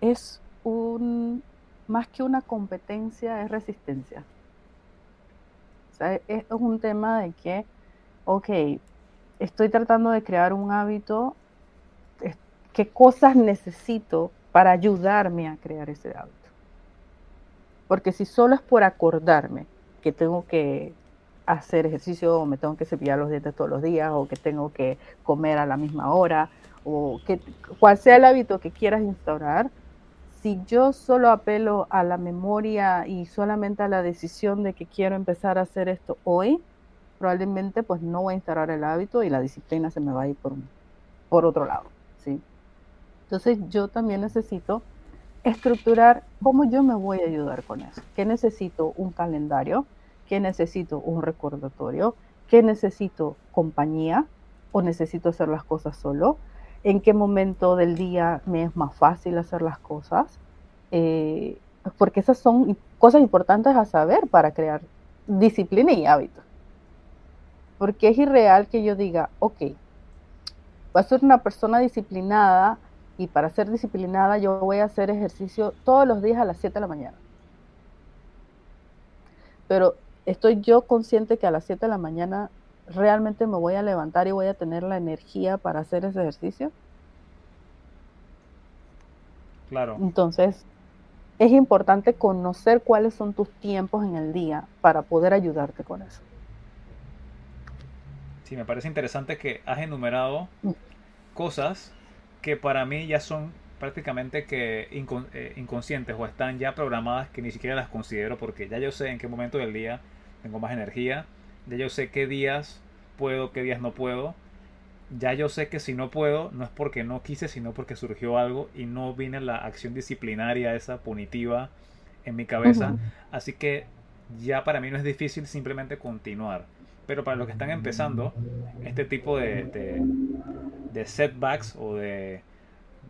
es un más que una competencia, es resistencia. O sea, e-, es, un tema de que, ok, estoy tratando de crear un hábito, ¿qué cosas necesito para ayudarme a crear ese hábito? Porque si solo es por acordarme que tengo que hacer ejercicio o me tengo que cepillar los dientes todos los días o que tengo que comer a la misma hora o que cual sea el hábito que quieras instaurar, si yo solo apelo a la memoria y solamente a la decisión de que quiero empezar a hacer esto hoy, probablemente pues no voy a instalar el hábito y la disciplina se me va a ir por, por otro lado, ¿sí? Entonces yo también necesito estructurar cómo yo me voy a ayudar con eso. ¿Qué necesito? Un calendario, ¿qué necesito? Un recordatorio, ¿qué necesito? Compañía o necesito hacer las cosas solo en qué momento del día me es más fácil hacer las cosas, eh, porque esas son cosas importantes a saber para crear disciplina y hábitos. Porque es irreal que yo diga, ok, voy a ser una persona disciplinada y para ser disciplinada yo voy a hacer ejercicio todos los días a las 7 de la mañana. Pero estoy yo consciente que a las 7 de la mañana realmente me voy a levantar y voy a tener la energía para hacer ese ejercicio? Claro. Entonces, es importante conocer cuáles son tus tiempos en el día para poder ayudarte con eso. Sí, me parece interesante que has enumerado mm. cosas que para mí ya son prácticamente que eh, inconscientes o están ya programadas que ni siquiera las considero porque ya yo sé en qué momento del día tengo más energía, ya yo sé qué días puedo, qué días no puedo. Ya yo sé que si no puedo, no es porque no quise, sino porque surgió algo y no viene la acción disciplinaria, esa punitiva en mi cabeza. Así que ya para mí no es difícil simplemente continuar. Pero para los que están empezando, este tipo de, de, de setbacks o de,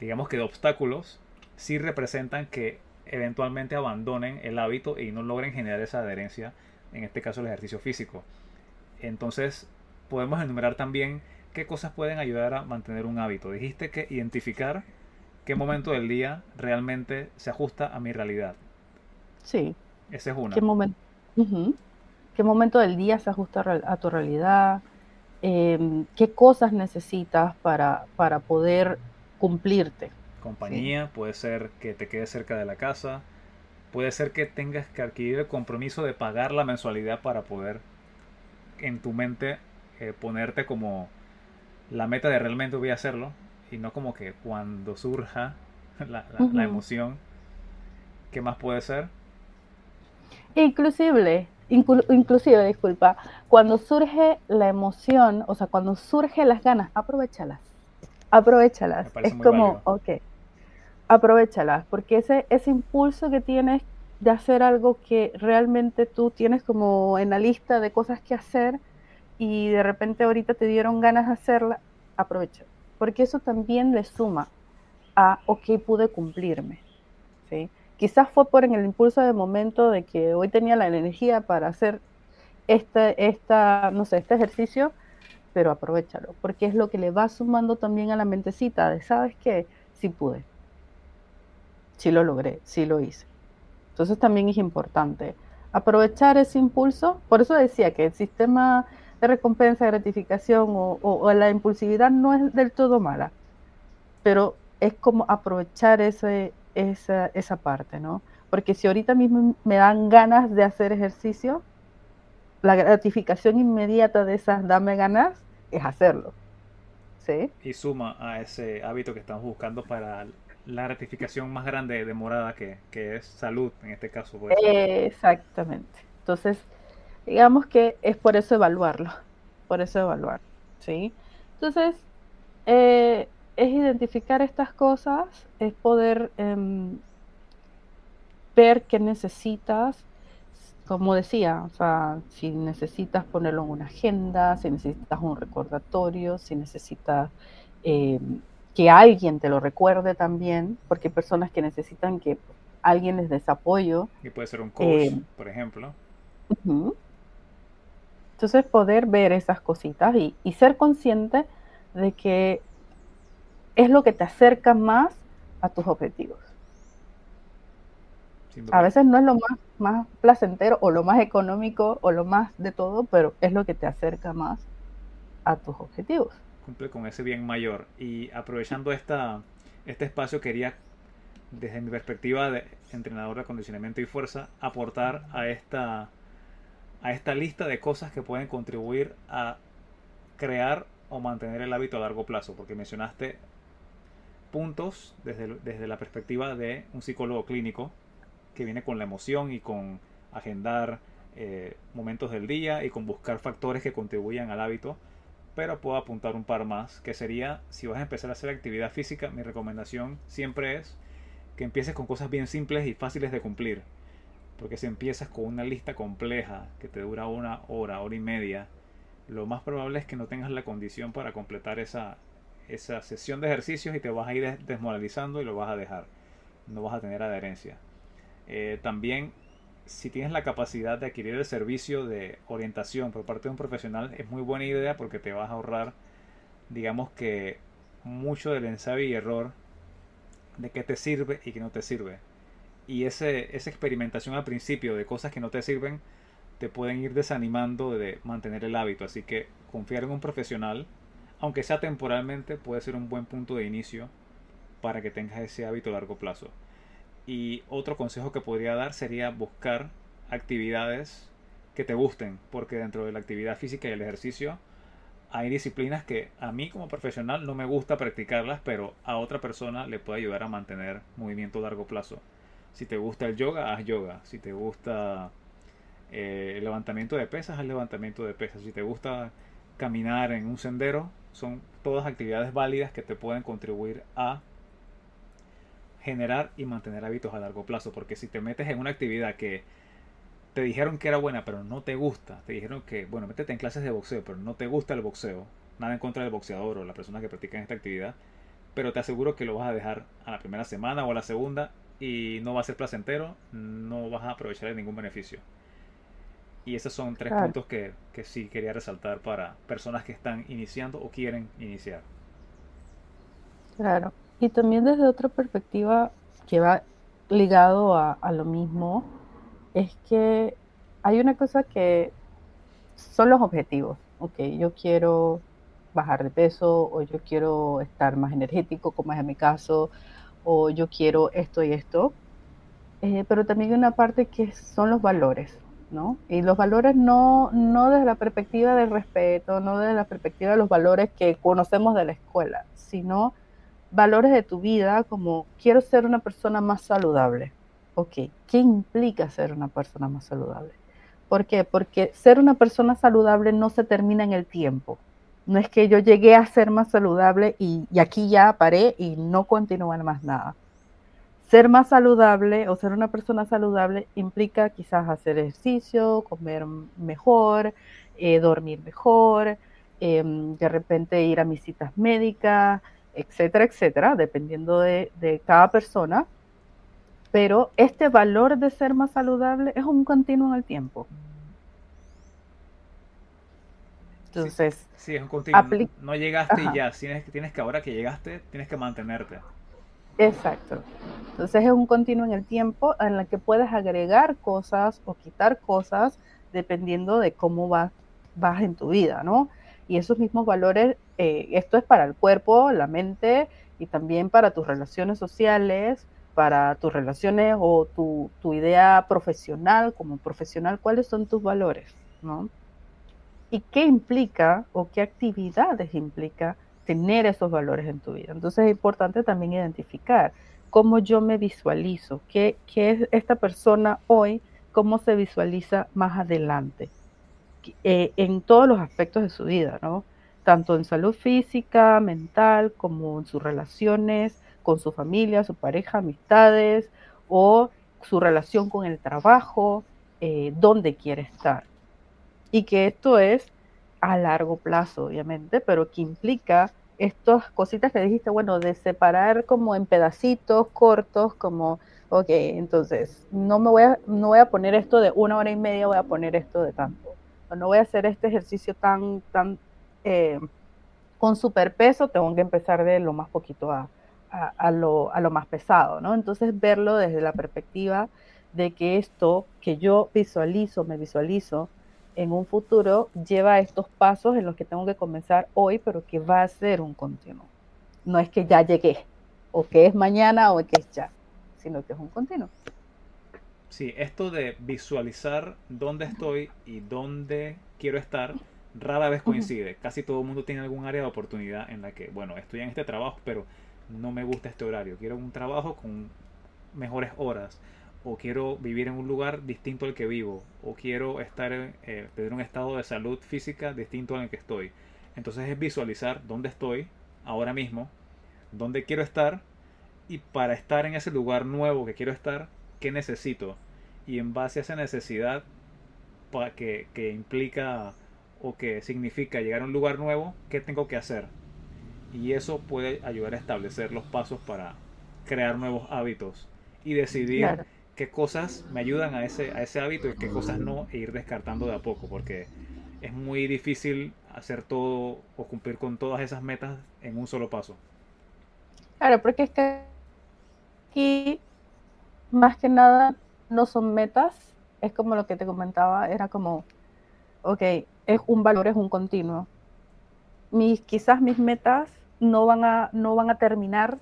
digamos que de obstáculos, sí representan que eventualmente abandonen el hábito y no logren generar esa adherencia, en este caso el ejercicio físico. Entonces, podemos enumerar también qué cosas pueden ayudar a mantener un hábito. Dijiste que identificar qué momento del día realmente se ajusta a mi realidad. Sí. Ese es una. ¿Qué, ¿Qué momento del día se ajusta a tu realidad? Em, ¿Qué cosas necesitas para, para poder cumplirte? Compañía, puede ser que te quedes cerca de la casa, puede ser que tengas que adquirir el compromiso de pagar la mensualidad para poder en tu mente eh, ponerte como la meta de realmente voy a hacerlo y no como que cuando surja [LAUGHS] la, emoción, ¿qué más puede ser? Inclusive, inclusive, disculpa, cuando surge la emoción, o sea, cuando surgen las ganas, aprovechalas. Aprovechalas. Es como, ok, aprovechalas, porque ese, ese impulso que tienes de hacer algo que realmente tú tienes como en la lista de cosas que hacer y de repente ahorita te dieron ganas de hacerla, aprovecha, porque eso también le suma a, ok, pude cumplirme. ¿sí? Quizás fue por el impulso de momento de que hoy tenía la energía para hacer este, esta, no sé, este ejercicio, pero aprovechalo, porque es lo que le va sumando también a la mentecita de, ¿sabes qué? Sí pude, sí lo logré, sí lo hice. Entonces también es importante aprovechar ese impulso. Por eso decía que el sistema de recompensa, gratificación o, la impulsividad no es del todo mala, pero es como aprovechar ese, esa, esa parte, ¿no? Porque si ahorita mismo me dan ganas de hacer ejercicio, la gratificación inmediata de esas dame ganas es hacerlo. ¿Sí? Y suma a ese hábito que estamos buscando para la gratificación más grande de morada que, es salud en este caso. Exactamente. Entonces, digamos que es por eso evaluarlo, por eso evaluar, ¿sí? Entonces, eh, es identificar estas cosas, es poder em, ver qué necesitas, como decía, o sea, si necesitas ponerlo en una agenda, si necesitas un recordatorio, si necesitas em, que alguien te lo recuerde también, porque hay personas que necesitan que alguien les des apoyo. Y puede ser un coach, eh, por ejemplo. Entonces poder ver esas cositas y, ser consciente de que es lo que te acerca más a tus objetivos. A veces no es lo más, más placentero o lo más económico o lo más de todo, pero es lo que te acerca más a tus objetivos cumple con ese bien mayor. Y aprovechando esta, este espacio, quería, desde mi perspectiva de entrenador de acondicionamiento y fuerza, aportar a esta, a esta lista de cosas que pueden contribuir a crear o mantener el hábito a largo plazo, porque mencionaste puntos desde, desde la perspectiva de un psicólogo clínico que viene con la emoción y con agendar eh, momentos del día y con buscar factores que contribuyan al hábito pero puedo apuntar un par más, que sería, si vas a empezar a hacer actividad física, mi recomendación siempre es que empieces con cosas bien simples y fáciles de cumplir. Porque si empiezas con una lista compleja que te dura una hora, hora y media, lo más probable es que no tengas la condición para completar esa, esa sesión de ejercicios y te vas a ir desmoralizando y lo vas a dejar. No vas a tener adherencia. Eh, también si tienes la capacidad de adquirir el servicio de orientación por parte de un profesional, es muy buena idea porque te vas a ahorrar, digamos que, mucho del ensayo y error de qué te sirve y qué no te sirve. Y ese, esa experimentación al principio de cosas que no te sirven te pueden ir desanimando de mantener el hábito. Así que confiar en un profesional, aunque sea temporalmente, puede ser un buen punto de inicio para que tengas ese hábito a largo plazo. Y otro consejo que podría dar sería buscar actividades que te gusten, porque dentro de la actividad física y el ejercicio hay disciplinas que a mí como profesional no me gusta practicarlas, pero a otra persona le puede ayudar a mantener movimiento a largo plazo. Si te gusta el yoga, haz yoga. Si te gusta eh, el levantamiento de pesas, haz levantamiento de pesas. Si te gusta caminar en un sendero, son todas actividades válidas que te pueden contribuir a generar y mantener hábitos a largo plazo. Porque si te metes en una actividad que te dijeron que era buena, pero no te gusta, te dijeron que, bueno, métete en clases de boxeo, pero no te gusta el boxeo, nada en contra del boxeador o la persona que practica esta actividad, pero te aseguro que lo vas a dejar a la primera semana o a la segunda y no va a ser placentero, no vas a aprovechar ningún beneficio. Y esos son tres puntos que, que sí quería resaltar para personas que están iniciando o quieren iniciar. Claro. Y también desde otra perspectiva que va ligado a, lo mismo, es que hay una cosa que son los objetivos. Ok, yo quiero bajar de peso o yo quiero estar más energético, como es en mi caso, o yo quiero esto y esto. Eh, pero también hay una parte que son los valores, ¿no? Y los valores no, no desde la perspectiva del respeto, no desde la perspectiva de los valores que conocemos de la escuela, sino valores de tu vida como quiero ser una persona más saludable. Ok, ¿qué implica ser una persona más saludable? ¿Por qué? Porque ser una persona saludable no se termina en el tiempo. No es que yo llegué a ser más saludable y, y aquí ya paré y no continúa más nada. Ser más saludable o ser una persona saludable implica quizás hacer ejercicio, comer mejor, eh, dormir mejor, em, de repente ir a mis citas médicas, etcétera, etcétera, dependiendo de, de cada persona. Pero este valor de ser más saludable es un continuo en el tiempo. Entonces, sí, es un continuo. No llegaste y ya, tienes, tienes que ahora que llegaste, tienes que mantenerte. Exacto. Entonces es un continuo en el tiempo en el que puedes agregar cosas o quitar cosas dependiendo de cómo vas, vas en tu vida, ¿no? Y esos mismos valores, eh, esto es para el cuerpo, la mente y también para tus relaciones sociales, para tus relaciones o tu, tu idea profesional, como profesional, cuáles son tus valores, ¿no? Y qué implica o qué actividades implica tener esos valores en tu vida. Entonces es importante también identificar cómo yo me visualizo, qué, es esta persona hoy, cómo se visualiza más adelante, eh, en todos los aspectos de su vida, ¿no? Tanto en salud física, mental, como en sus relaciones con su familia, su pareja, amistades, o su relación con el trabajo, eh, dónde quiere estar. Y que esto es a largo plazo, obviamente, pero que implica estas cositas que dijiste, bueno, de separar como en pedacitos cortos, como, ok, entonces, no me voy a, no voy a poner esto de una hora y media, voy a poner esto de tanto. No voy a hacer este ejercicio tan, tan, eh, con superpeso, tengo que empezar de lo más poquito a, a, lo, a lo más pesado, ¿no? Entonces, verlo desde la perspectiva de que esto que yo visualizo, me visualizo, en un futuro lleva estos pasos en los que tengo que comenzar hoy, pero que va a ser un continuo. No es que ya llegué, o que es mañana, o que es ya, sino que es un continuo. Sí, esto de visualizar dónde estoy y dónde quiero estar, rara vez coincide. Casi todo el mundo tiene algún área de oportunidad en la que, bueno, estoy en este trabajo, pero no me gusta este horario. Quiero un trabajo con mejores horas o quiero vivir en un lugar distinto al que vivo, o quiero estar eh, tener un estado de salud física distinto al que estoy. Entonces es visualizar dónde estoy ahora mismo, dónde quiero estar y para estar en ese lugar nuevo que quiero estar, qué necesito. Y en base a esa necesidad que, que implica o que significa llegar a un lugar nuevo, qué tengo que hacer. Y eso puede ayudar a establecer los pasos para crear nuevos hábitos y decidir qué cosas me ayudan a ese, a ese hábito y qué cosas no, e ir descartando de a poco, porque es muy difícil hacer todo o cumplir con todas esas metas en un solo paso. Claro, porque es que aquí más que nada no son metas, es como lo que te comentaba, era como, ok, es un valor, es un continuo. Mis, quizás mis metas no van a, no van a terminar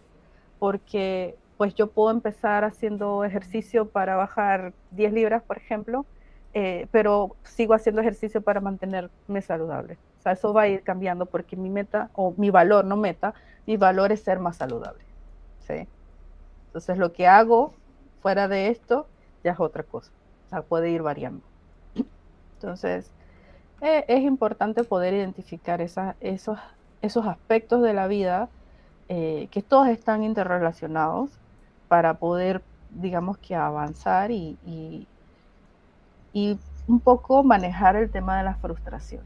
porque pues yo puedo empezar haciendo ejercicio para bajar 10 libras, por ejemplo, eh, pero sigo haciendo ejercicio para mantenerme saludable. O sea, eso va a ir cambiando porque mi meta, o mi valor, no meta, mi valor es ser más saludable. ¿sí? Entonces, lo que hago fuera de esto ya es otra cosa. O sea, puede ir variando. Entonces, eh, es importante poder identificar esos, aspectos de la vida eh, que todos están interrelacionados para poder, digamos que avanzar y, un poco manejar el tema de la frustración.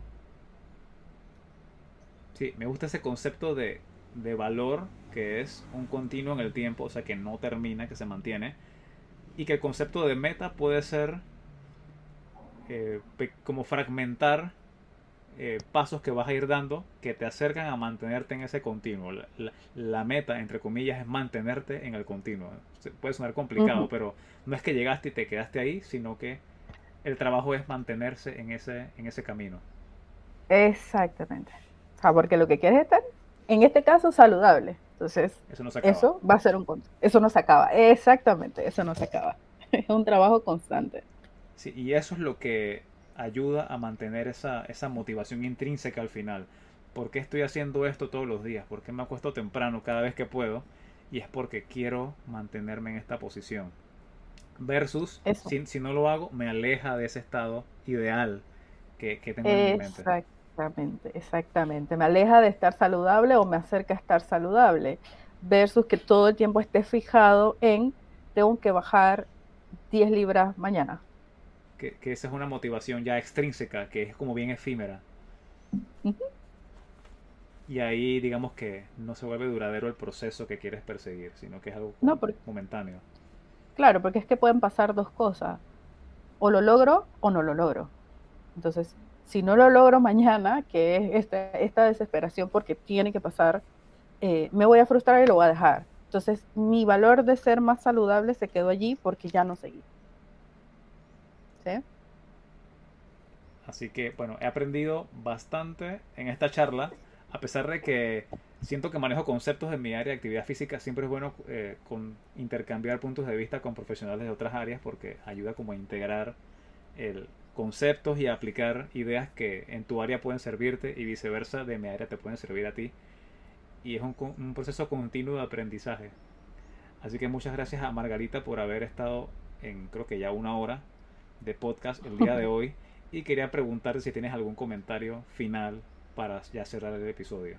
Sí, me gusta ese concepto de valor que es un continuo en el tiempo, o sea, que no termina, que se mantiene, y que el concepto de meta puede ser eh, como fragmentar eh, pasos que vas a ir dando que te acercan a mantenerte en ese continuo. La, meta, entre comillas, es mantenerte en el continuo. Puede sonar complicado, pero no es que llegaste y te quedaste ahí, sino que el trabajo es mantenerse en ese, en ese camino. Exactamente. O sea, porque lo que quieres es estar, en este caso, saludable. Entonces, eso, no se acaba. eso va a ser un Eso no se acaba. Exactamente, eso no se acaba. [LAUGHS] es un trabajo constante. Sí, y eso es lo que ayuda a mantener esa, esa motivación intrínseca al final. ¿Por qué estoy haciendo esto todos los días? ¿Por qué me acuesto temprano cada vez que puedo? Y es porque quiero mantenerme en esta posición. versus si, si, no lo hago me aleja de ese estado ideal que, que tengo en mi mente. Exactamente, exactamente. Me aleja de estar saludable o me acerca a estar saludable versus que todo el tiempo esté fijado en tengo que bajar 10 libras mañana. Que, que esa es una motivación ya extrínseca, que es como bien efímera. Y ahí digamos que no se vuelve duradero el proceso que quieres perseguir, sino que es algo momentáneo. Claro, porque es que pueden pasar dos cosas. O lo logro o no lo logro. Entonces, si no lo logro mañana, que es esta, esta desesperación porque tiene que pasar, eh, me voy a frustrar y lo voy a dejar. Entonces, mi valor de ser más saludable se quedó allí porque ya no seguí. ¿Sí? Así que, bueno, he aprendido bastante en esta charla, a pesar de que siento que manejo conceptos en mi área de actividad física, siempre es bueno eh, con intercambiar puntos de vista con profesionales de otras áreas porque ayuda como a integrar el, conceptos y aplicar ideas que en tu área pueden servirte y viceversa de mi área te pueden servir a ti. Y es un, un proceso continuo de aprendizaje. Así que muchas gracias a Margarita por haber estado en creo que ya una hora de podcast el día de [LAUGHS] hoy. Y quería preguntarte si tienes algún comentario final para ya cerrar el episodio.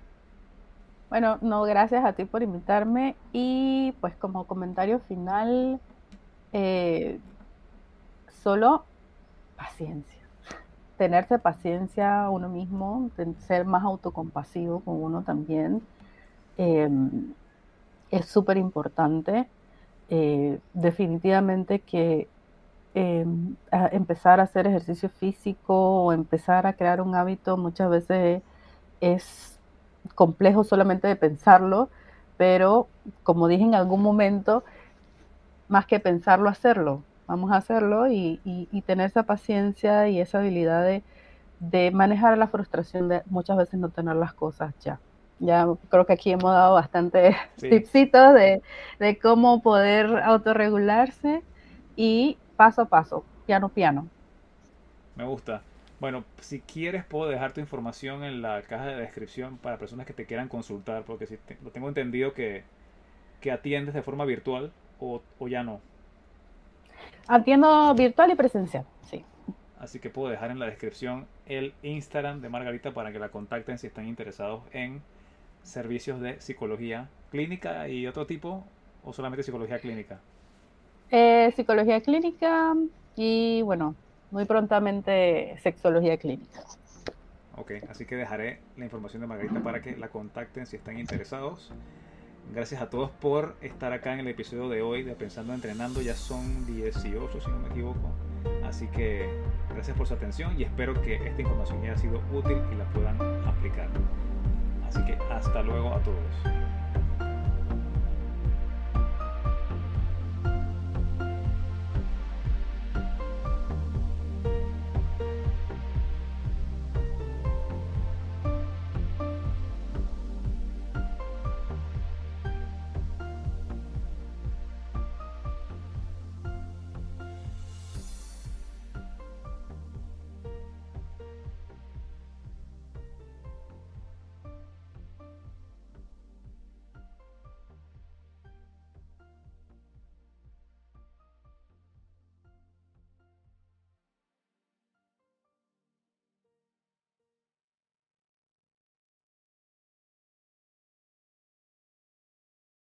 Bueno, no, gracias a ti por invitarme. Y pues como comentario final, eh, solo paciencia. Tenerse paciencia uno mismo, ser más autocompasivo con uno también, em, es súper importante. Eh, definitivamente que em, empezar a hacer ejercicio físico o empezar a crear un hábito muchas veces es complejo solamente de pensarlo, pero como dije en algún momento, más que pensarlo, hacerlo vamos a hacerlo y, tener esa paciencia y esa habilidad de, manejar la frustración de muchas veces no tener las cosas ya. Ya creo que aquí hemos dado bastante tipsitos de, de cómo poder autorregularse y paso a paso, piano piano. Me gusta. Bueno, si quieres puedo dejar tu información en la caja de descripción para personas que te quieran consultar, porque si lo tengo entendido que, que atiendes de forma virtual o, o ya no. Atiendo virtual y presencial, sí. Así que puedo dejar en la descripción el Instagram de Margarita para que la contacten si están interesados en servicios de psicología clínica y otro tipo, o solamente psicología clínica. Eh, psicología clínica y bueno, muy prontamente sexología clínica. Ok, así que dejaré la información de Margarita para que la contacten si están interesados. Gracias a todos por estar acá en el episodio de hoy de Pensando Entrenando. Ya son 18, si no me equivoco. Así que gracias por su atención y espero que esta información haya sido útil y la puedan aplicar. Así que hasta luego a todos.